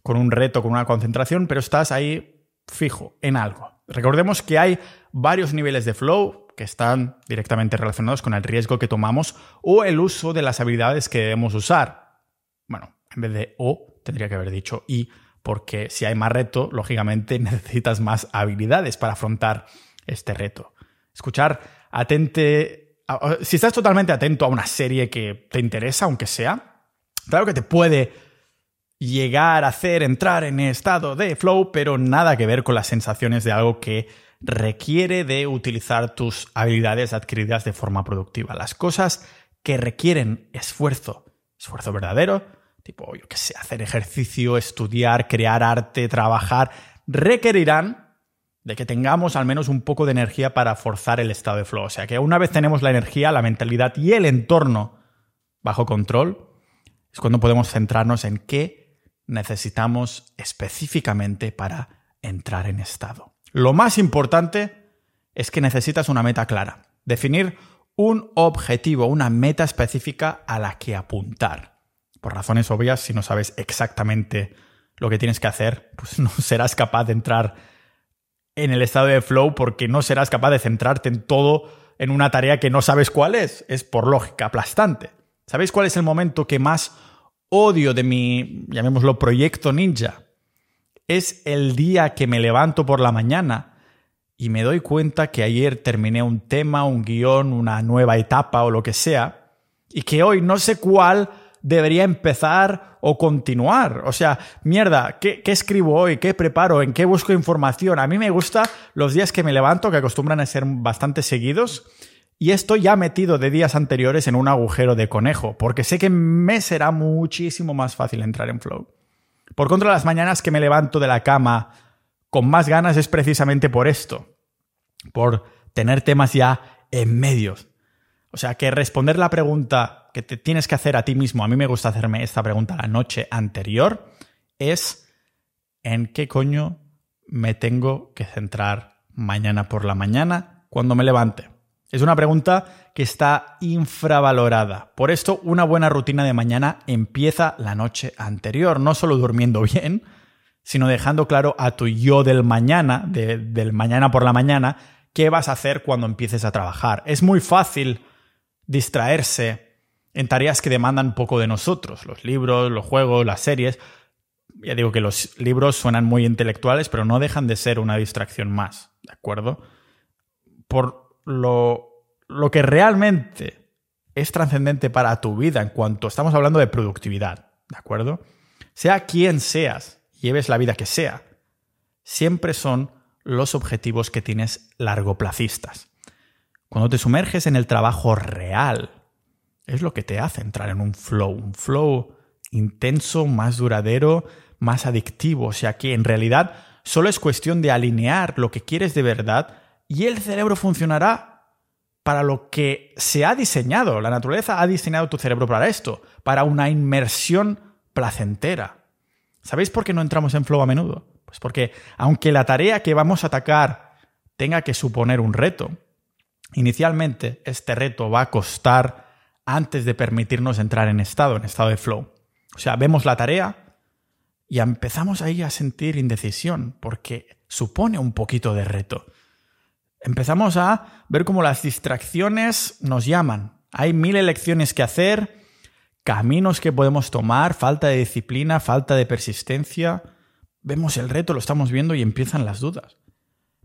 con un reto, con una concentración, pero estás ahí fijo en algo. Recordemos que hay varios niveles de flow que están directamente relacionados con el riesgo que tomamos o el uso de las habilidades que debemos usar. Bueno, en vez de o, tendría que haber dicho y, porque si hay más reto, lógicamente necesitas más habilidades para afrontar este reto. Escuchar atente. Si estás totalmente atento a una serie que te interesa, aunque sea, claro que te puede llegar a hacer entrar en estado de flow, pero nada que ver con las sensaciones de algo que requiere de utilizar tus habilidades adquiridas de forma productiva. Las cosas que requieren esfuerzo, esfuerzo verdadero, tipo, yo qué sé, hacer ejercicio, estudiar, crear arte, trabajar, requerirán de que tengamos al menos un poco de energía para forzar el estado de flow. O sea que una vez tenemos la energía, la mentalidad y el entorno bajo control, es cuando podemos centrarnos en qué necesitamos específicamente para entrar en estado. Lo más importante es que necesitas una meta clara, definir un objetivo, una meta específica a la que apuntar por razones obvias, si no sabes exactamente lo que tienes que hacer, pues no serás capaz de entrar en el estado de flow porque no serás capaz de centrarte en todo en una tarea que no sabes cuál es. Es por lógica aplastante. ¿Sabéis cuál es el momento que más odio de mi, llamémoslo, proyecto ninja? Es el día que me levanto por la mañana y me doy cuenta que ayer terminé un tema, un guion, una nueva etapa o lo que sea, y que hoy no sé cuál debería empezar o continuar. O sea, mierda, ¿qué, escribo hoy? ¿Qué preparo? ¿En qué busco información? A mí me gusta los días que me levanto, que acostumbran a ser bastante seguidos, y estoy ya metido de días anteriores en un agujero de conejo, porque sé que me será muchísimo más fácil entrar en flow. Por contra, las mañanas que me levanto de la cama con más ganas es precisamente por esto, por tener temas ya en medios. O sea, que responder la pregunta que te tienes que hacer a ti mismo, a mí me gusta hacerme esta pregunta la noche anterior, es ¿en qué coño me tengo que centrar mañana por la mañana cuando me levante? Es una pregunta que está infravalorada. Por esto, una buena rutina de mañana empieza la noche anterior, no solo durmiendo bien, sino dejando claro a tu yo del mañana, del mañana por la mañana, qué vas a hacer cuando empieces a trabajar. Es muy fácil distraerse en tareas que demandan poco de nosotros, los libros, los juegos, las series. Ya digo que los libros suenan muy intelectuales, pero no dejan de ser una distracción más, ¿de acuerdo? Por lo, lo que realmente es trascendente para tu vida en cuanto estamos hablando de productividad, ¿de acuerdo? Sea quien seas, lleves la vida que sea, siempre son los objetivos que tienes largoplacistas. Cuando te sumerges en el trabajo real, es lo que te hace entrar en un flow, un flow intenso, más duradero, más adictivo. O sea que en realidad solo es cuestión de alinear lo que quieres de verdad y el cerebro funcionará para lo que se ha diseñado. La naturaleza ha diseñado tu cerebro para esto, para una inmersión placentera. ¿Sabéis por qué no entramos en flow a menudo? Pues porque aunque la tarea que vamos a atacar tenga que suponer un reto, inicialmente este reto va a costar antes de permitirnos entrar en estado, en estado de flow. O sea, vemos la tarea y empezamos ahí a sentir indecisión porque supone un poquito de reto. Empezamos a ver cómo las distracciones nos llaman. Hay mil elecciones que hacer, caminos que podemos tomar, falta de disciplina, falta de persistencia. Vemos el reto, lo estamos viendo y empiezan las dudas.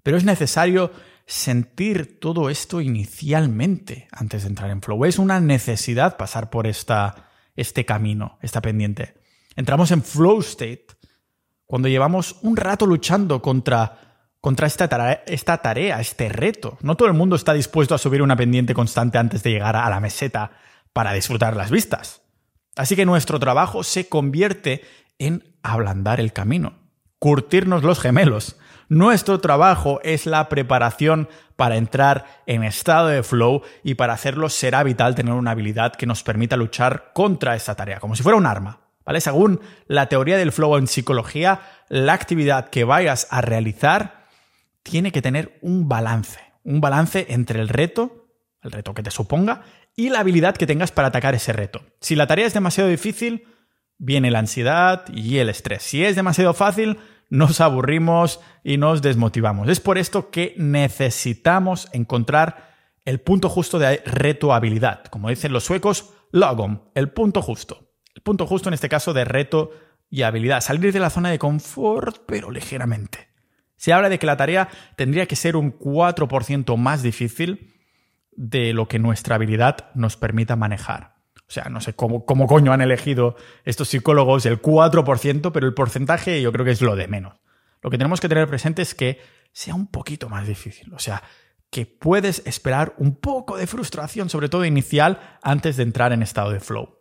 Pero es necesario sentir todo esto inicialmente antes de entrar en flow. Es una necesidad pasar por esta, este camino, esta pendiente. Entramos en flow state cuando llevamos un rato luchando contra, contra esta, esta tarea, este reto. No todo el mundo está dispuesto a subir una pendiente constante antes de llegar a la meseta para disfrutar las vistas. Así que nuestro trabajo se convierte en ablandar el camino, curtirnos los gemelos, nuestro trabajo es la preparación para entrar en estado de flow y para hacerlo será vital tener una habilidad que nos permita luchar contra esa tarea, como si fuera un arma. ¿Vale? Según la teoría del flow en psicología, la actividad que vayas a realizar tiene que tener un balance, un balance entre el reto, el reto que te suponga, y la habilidad que tengas para atacar ese reto. Si la tarea es demasiado difícil, viene la ansiedad y el estrés. Si es demasiado fácil, nos aburrimos y nos desmotivamos. Es por esto que necesitamos encontrar el punto justo de reto habilidad. Como dicen los suecos, lagom, el punto justo. El punto justo en este caso de reto y habilidad. Salir de la zona de confort, pero ligeramente. Se habla de que la tarea tendría que ser un 4% más difícil de lo que nuestra habilidad nos permita manejar. O sea, no sé cómo, cómo coño han elegido estos psicólogos el 4%, pero el porcentaje yo creo que es lo de menos. Lo que tenemos que tener presente es que sea un poquito más difícil. O sea, que puedes esperar un poco de frustración, sobre todo inicial, antes de entrar en estado de flow.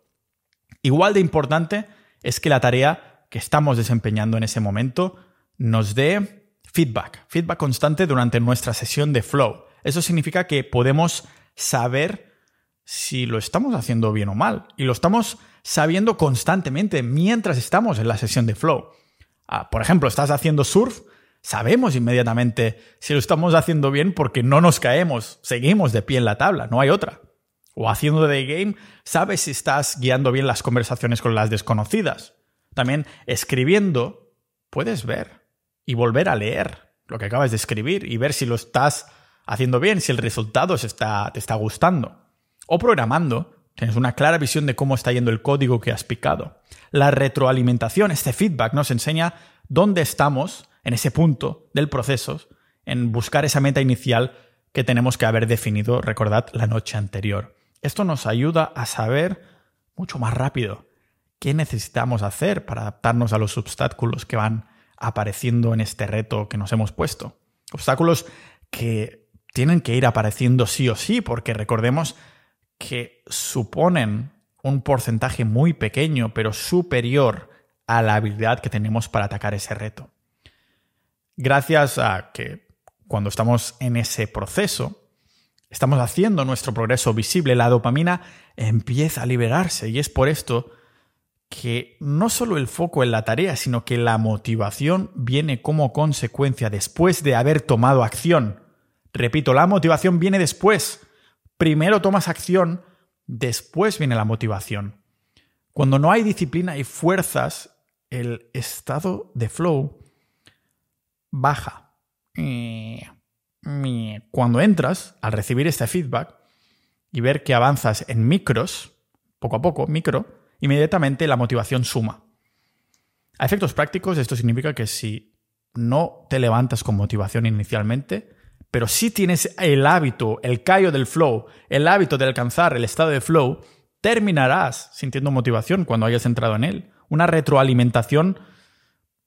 Igual de importante es que la tarea que estamos desempeñando en ese momento nos dé feedback, feedback constante durante nuestra sesión de flow. Eso significa que podemos saber si lo estamos haciendo bien o mal. Y lo estamos sabiendo constantemente mientras estamos en la sesión de flow. Ah, por ejemplo, estás haciendo surf, sabemos inmediatamente si lo estamos haciendo bien porque no nos caemos, seguimos de pie en la tabla, no hay otra. O haciendo de game, sabes si estás guiando bien las conversaciones con las desconocidas. También escribiendo, puedes ver y volver a leer lo que acabas de escribir y ver si lo estás haciendo bien, si el resultado te está gustando o programando, tienes una clara visión de cómo está yendo el código que has picado. La retroalimentación, este feedback, nos enseña dónde estamos en ese punto del proceso, en buscar esa meta inicial que tenemos que haber definido, recordad, la noche anterior. Esto nos ayuda a saber mucho más rápido qué necesitamos hacer para adaptarnos a los obstáculos que van apareciendo en este reto que nos hemos puesto. Obstáculos que tienen que ir apareciendo sí o sí, porque recordemos que suponen un porcentaje muy pequeño, pero superior a la habilidad que tenemos para atacar ese reto. Gracias a que cuando estamos en ese proceso, estamos haciendo nuestro progreso visible, la dopamina empieza a liberarse y es por esto que no solo el foco en la tarea, sino que la motivación viene como consecuencia después de haber tomado acción. Repito, la motivación viene después primero tomas acción, después viene la motivación. Cuando no hay disciplina y fuerzas, el estado de flow baja. Cuando entras, al recibir este feedback y ver que avanzas en micros, poco a poco, micro, inmediatamente la motivación suma. A efectos prácticos, esto significa que si no te levantas con motivación inicialmente, pero si tienes el hábito, el callo del flow, el hábito de alcanzar el estado de flow, terminarás sintiendo motivación cuando hayas entrado en él. Una retroalimentación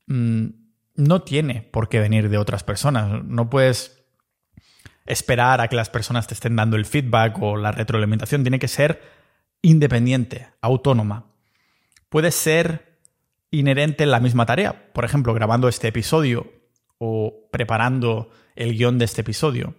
mm, no tiene por qué venir de otras personas. No puedes esperar a que las personas te estén dando el feedback o la retroalimentación. Tiene que ser independiente, autónoma. Puede ser inherente en la misma tarea. Por ejemplo, grabando este episodio o preparando el guion de este episodio.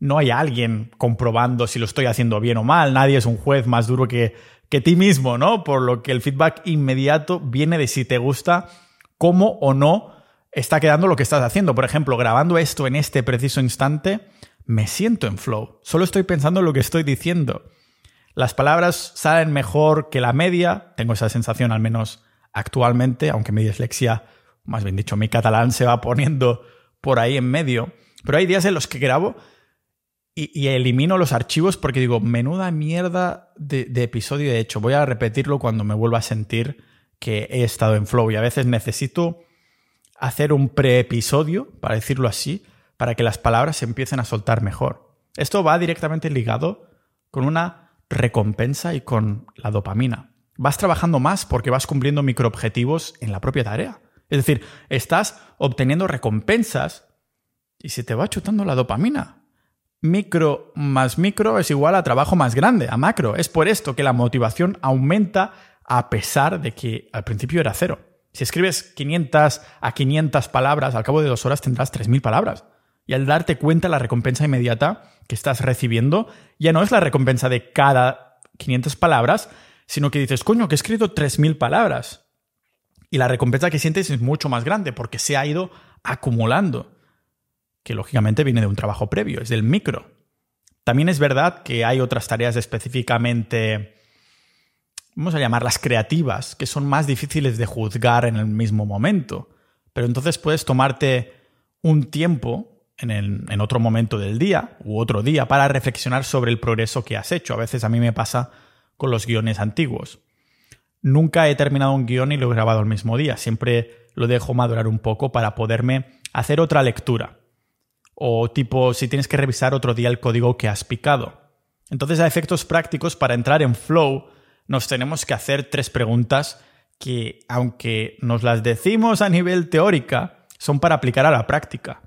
No hay alguien comprobando si lo estoy haciendo bien o mal, nadie es un juez más duro que, que ti mismo, ¿no? Por lo que el feedback inmediato viene de si te gusta cómo o no está quedando lo que estás haciendo. Por ejemplo, grabando esto en este preciso instante, me siento en flow. Solo estoy pensando en lo que estoy diciendo. Las palabras salen mejor que la media, tengo esa sensación al menos actualmente, aunque mi dislexia, más bien dicho, mi catalán se va poniendo por ahí en medio. Pero hay días en los que grabo y, elimino los archivos porque digo, menuda mierda de, episodio de hecho. Voy a repetirlo cuando me vuelva a sentir que he estado en flow. Y a veces necesito hacer un preepisodio, para decirlo así, para que las palabras se empiecen a soltar mejor. Esto va directamente ligado con una recompensa y con la dopamina. Vas trabajando más porque vas cumpliendo microobjetivos en la propia tarea. Es decir, estás obteniendo recompensas y se te va chutando la dopamina micro más micro es igual a trabajo más grande, a macro. Es por esto que la motivación aumenta a pesar de que al principio era cero. Si escribes 500 a 500 palabras, al cabo de dos horas tendrás 3.000 palabras. Y al darte cuenta la recompensa inmediata que estás recibiendo, ya no es la recompensa de cada 500 palabras, sino que dices, coño, que he escrito 3.000 palabras. Y la recompensa que sientes es mucho más grande porque se ha ido acumulando que lógicamente viene de un trabajo previo, es del micro. También es verdad que hay otras tareas específicamente, vamos a llamarlas creativas, que son más difíciles de juzgar en el mismo momento. Pero entonces puedes tomarte un tiempo en, en otro momento del día u otro día para reflexionar sobre el progreso que has hecho. A veces a mí me pasa con los guiones antiguos. Nunca he terminado un guion y lo he grabado el mismo día. Siempre lo dejo madurar un poco para poderme hacer otra lectura o tipo si tienes que revisar otro día el código que has picado. Entonces, a efectos prácticos, para entrar en flow, nos tenemos que hacer tres preguntas que, aunque nos las decimos a nivel teórica, son para aplicar a la práctica.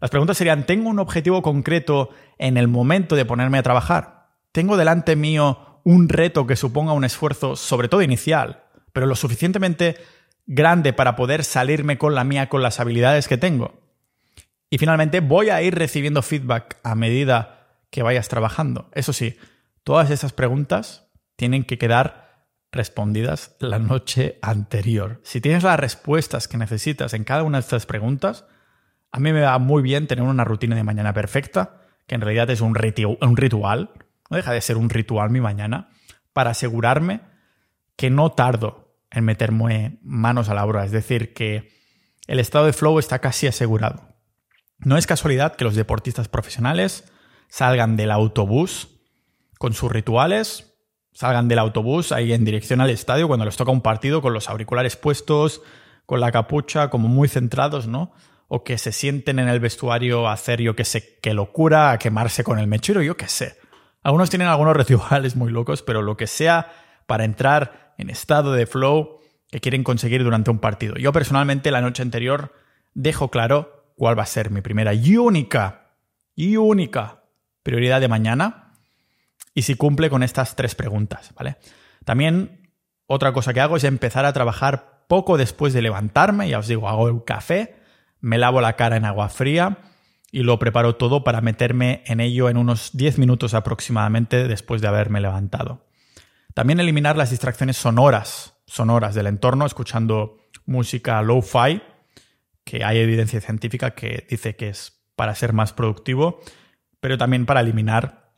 Las preguntas serían, ¿tengo un objetivo concreto en el momento de ponerme a trabajar? ¿Tengo delante mío un reto que suponga un esfuerzo, sobre todo inicial, pero lo suficientemente grande para poder salirme con la mía con las habilidades que tengo? Y finalmente, voy a ir recibiendo feedback a medida que vayas trabajando. Eso sí, todas esas preguntas tienen que quedar respondidas la noche anterior. Si tienes las respuestas que necesitas en cada una de estas preguntas, a mí me va muy bien tener una rutina de mañana perfecta, que en realidad es un, un ritual, no deja de ser un ritual mi mañana, para asegurarme que no tardo en meterme manos a la obra. Es decir, que el estado de flow está casi asegurado. No es casualidad que los deportistas profesionales salgan del autobús con sus rituales, salgan del autobús ahí en dirección al estadio cuando les toca un partido con los auriculares puestos, con la capucha, como muy centrados, ¿no? O que se sienten en el vestuario a hacer, yo qué sé, qué locura, a quemarse con el mechero, yo qué sé. Algunos tienen algunos rituales muy locos, pero lo que sea para entrar en estado de flow que quieren conseguir durante un partido. Yo personalmente la noche anterior dejo claro cuál va a ser mi primera y única, y única prioridad de mañana y si cumple con estas tres preguntas, ¿vale? También otra cosa que hago es empezar a trabajar poco después de levantarme, ya os digo, hago el café, me lavo la cara en agua fría y lo preparo todo para meterme en ello en unos 10 minutos aproximadamente después de haberme levantado. También eliminar las distracciones sonoras, sonoras del entorno, escuchando música low-fi, que hay evidencia científica que dice que es para ser más productivo, pero también para eliminar,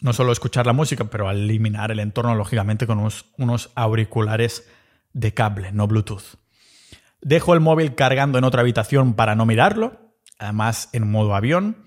no solo escuchar la música, pero eliminar el entorno, lógicamente, con unos, unos auriculares de cable, no Bluetooth. Dejo el móvil cargando en otra habitación para no mirarlo, además en modo avión,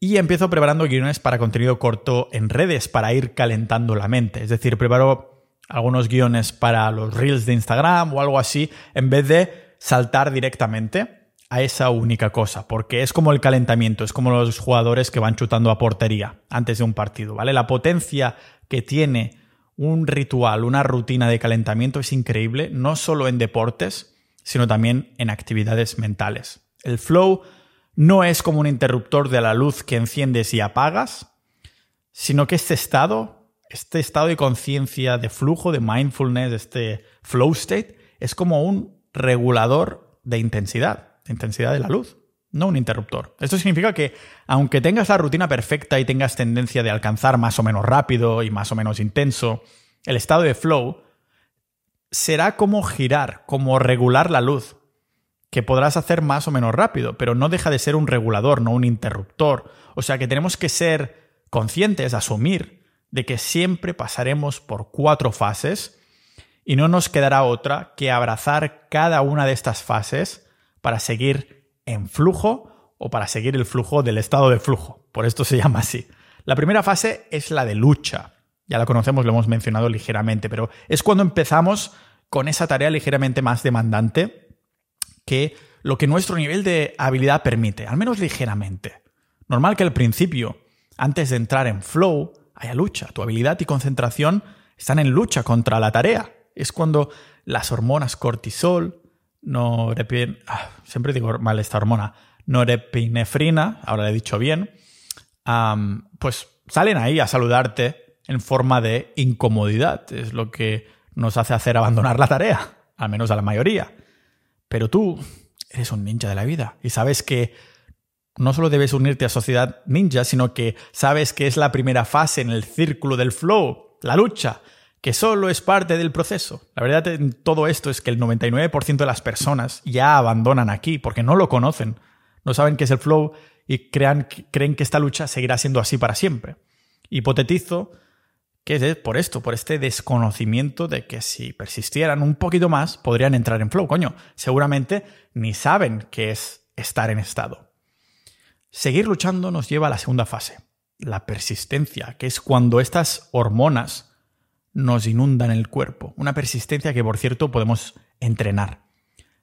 y empiezo preparando guiones para contenido corto en redes para ir calentando la mente. Es decir, preparo algunos guiones para los reels de Instagram o algo así, en vez de saltar directamente a esa única cosa, porque es como el calentamiento, es como los jugadores que van chutando a portería antes de un partido, ¿vale? La potencia que tiene un ritual, una rutina de calentamiento es increíble, no solo en deportes, sino también en actividades mentales. El flow no es como un interruptor de la luz que enciendes y apagas, sino que este estado, este estado de conciencia, de flujo, de mindfulness, este flow state, es como un regulador de intensidad, de intensidad de la luz, no un interruptor. Esto significa que aunque tengas la rutina perfecta y tengas tendencia de alcanzar más o menos rápido y más o menos intenso, el estado de flow será como girar, como regular la luz. Que podrás hacer más o menos rápido, pero no deja de ser un regulador, no un interruptor. O sea que tenemos que ser conscientes, asumir, de que siempre pasaremos por cuatro fases y no nos quedará otra que abrazar cada una de estas fases para seguir en flujo o para seguir el flujo del estado de flujo. Por esto se llama así. La primera fase es la de lucha. Ya la conocemos, lo hemos mencionado ligeramente, pero es cuando empezamos con esa tarea ligeramente más demandante que lo que nuestro nivel de habilidad permite, al menos ligeramente. Normal que al principio, antes de entrar en flow, haya lucha. Tu habilidad y concentración están en lucha contra la tarea. Es cuando las hormonas cortisol, norepin... Ah, siempre digo mal esta hormona, norepinefrina, ahora le he dicho bien, pues salen ahí a saludarte en forma de incomodidad. Es lo que nos hace hacer abandonar la tarea, al menos a la mayoría. Pero tú eres un ninja de la vida y sabes que no solo debes unirte a Sociedad Ninja, sino que sabes que es la primera fase en el círculo del flow, la lucha, que solo es parte del proceso. La verdad en todo esto es que el 99% de las personas ya abandonan aquí porque no lo conocen, no saben qué es el flow y creen que esta lucha seguirá siendo así para siempre. Hipotetizo que es por esto, por este desconocimiento de que si persistieran un poquito más podrían entrar en flow. Coño, seguramente ni saben qué es estar en estado. Seguir luchando nos lleva a la segunda fase, la persistencia, que es cuando estas hormonas nos inundan el cuerpo. Una persistencia que, por cierto, podemos entrenar.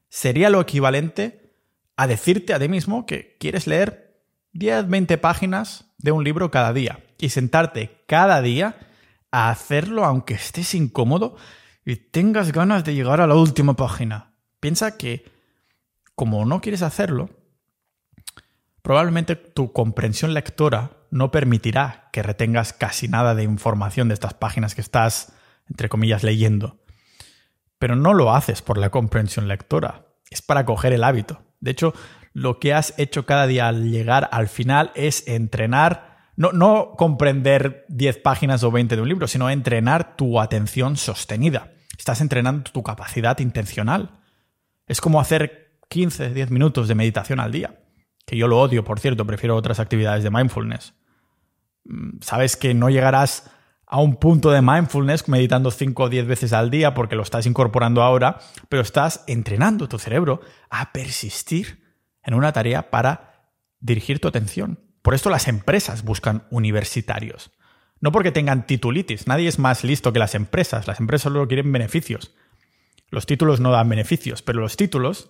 Sería lo equivalente a decirte a ti mismo que quieres leer 10, 20 páginas de un libro cada día y sentarte cada día a hacerlo aunque estés incómodo y tengas ganas de llegar a la última página. Piensa que, como no quieres hacerlo, probablemente tu comprensión lectora no permitirá que retengas casi nada de información de estas páginas que estás, entre comillas, leyendo. Pero no lo haces por la comprensión lectora, es para coger el hábito. De hecho, lo que has hecho cada día al llegar al final es entrenar no, comprender 10 páginas o 20 de un libro, sino entrenar tu atención sostenida. Estás entrenando tu capacidad intencional. Es como hacer 15, 10 minutos de meditación al día. Que yo lo odio, por cierto, prefiero otras actividades de mindfulness. Mm, sabes que no llegarás a un punto de mindfulness meditando 5 o 10 veces al día porque lo estás incorporando ahora, pero estás entrenando tu cerebro a persistir en una tarea para dirigir tu atención. Por esto las empresas buscan universitarios. No porque tengan titulitis, nadie es más listo que las empresas, las empresas solo quieren beneficios. Los títulos no dan beneficios, pero los títulos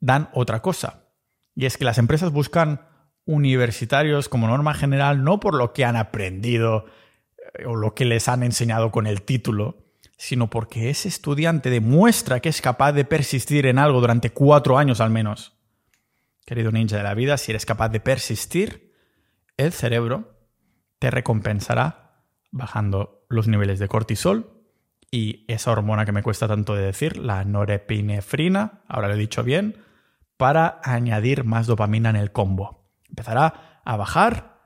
dan otra cosa. Y es que las empresas buscan universitarios como norma general no por lo que han aprendido eh, o lo que les han enseñado con el título, sino porque ese estudiante demuestra que es capaz de persistir en algo durante cuatro años al menos querido ninja de la vida, si eres capaz de persistir, el cerebro te recompensará bajando los niveles de cortisol y esa hormona que me cuesta tanto de decir, la norepinefrina, ahora lo he dicho bien, para añadir más dopamina en el combo. Empezará a bajar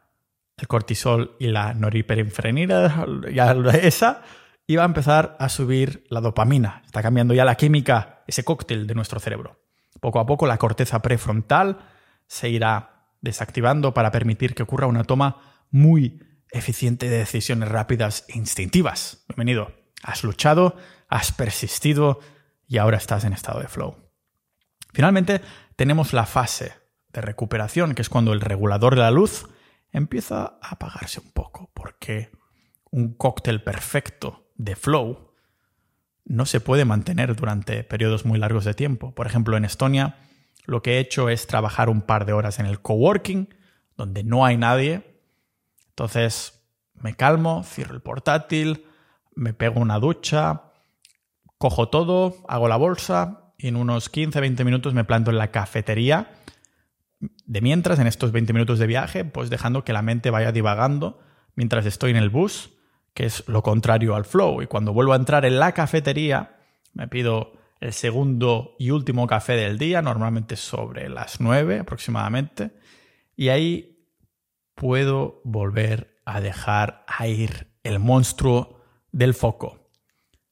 el cortisol y la noriperinfrenina, ya esa, y va a empezar a subir la dopamina. Está cambiando ya la química, ese cóctel de nuestro cerebro. Poco a poco la corteza prefrontal se irá desactivando para permitir que ocurra una toma muy eficiente de decisiones rápidas e instintivas. Bienvenido. Has luchado, has persistido y ahora estás en estado de flow. Finalmente, tenemos la fase de recuperación, que es cuando el regulador de la luz empieza a apagarse un poco, porque un cóctel perfecto de flow no se puede mantener durante periodos muy largos de tiempo. Por ejemplo, en Estonia lo que he hecho es trabajar un par de horas en el coworking, donde no hay nadie. Entonces me calmo, cierro el portátil, me pego una ducha, cojo todo, hago la bolsa y en unos 15-20 minutos me planto en la cafetería. De mientras, en estos 20 minutos de viaje, pues dejando que la mente vaya divagando mientras estoy en el bus que es lo contrario al flow. Y cuando vuelvo a entrar en la cafetería, me pido el segundo y último café del día, normalmente sobre las 9 aproximadamente, y ahí puedo volver a dejar a ir el monstruo del foco.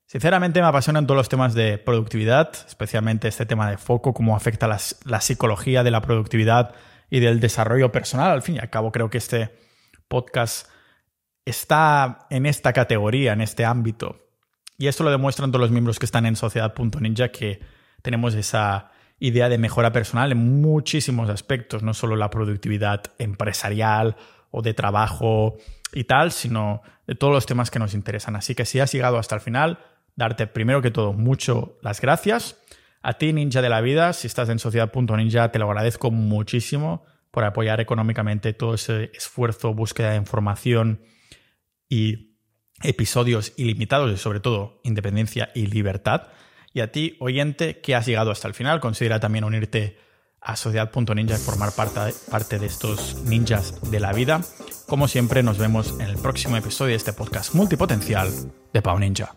Sinceramente me apasionan todos los temas de productividad, especialmente este tema de foco, cómo afecta la, la psicología de la productividad y del desarrollo personal. Al fin y al cabo creo que este podcast está en esta categoría, en este ámbito. Y esto lo demuestran todos los miembros que están en Sociedad.ninja, que tenemos esa idea de mejora personal en muchísimos aspectos, no solo la productividad empresarial o de trabajo y tal, sino de todos los temas que nos interesan. Así que si has llegado hasta el final, darte primero que todo mucho las gracias. A ti, ninja de la vida, si estás en sociedad.ninja, te lo agradezco muchísimo por apoyar económicamente todo ese esfuerzo, búsqueda de información y episodios ilimitados y sobre todo independencia y libertad. Y a ti, oyente, que has llegado hasta el final, considera también unirte a Sociedad.ninja y formar parte, parte de estos ninjas de la vida. Como siempre, nos vemos en el próximo episodio de este podcast multipotencial de Pau Ninja.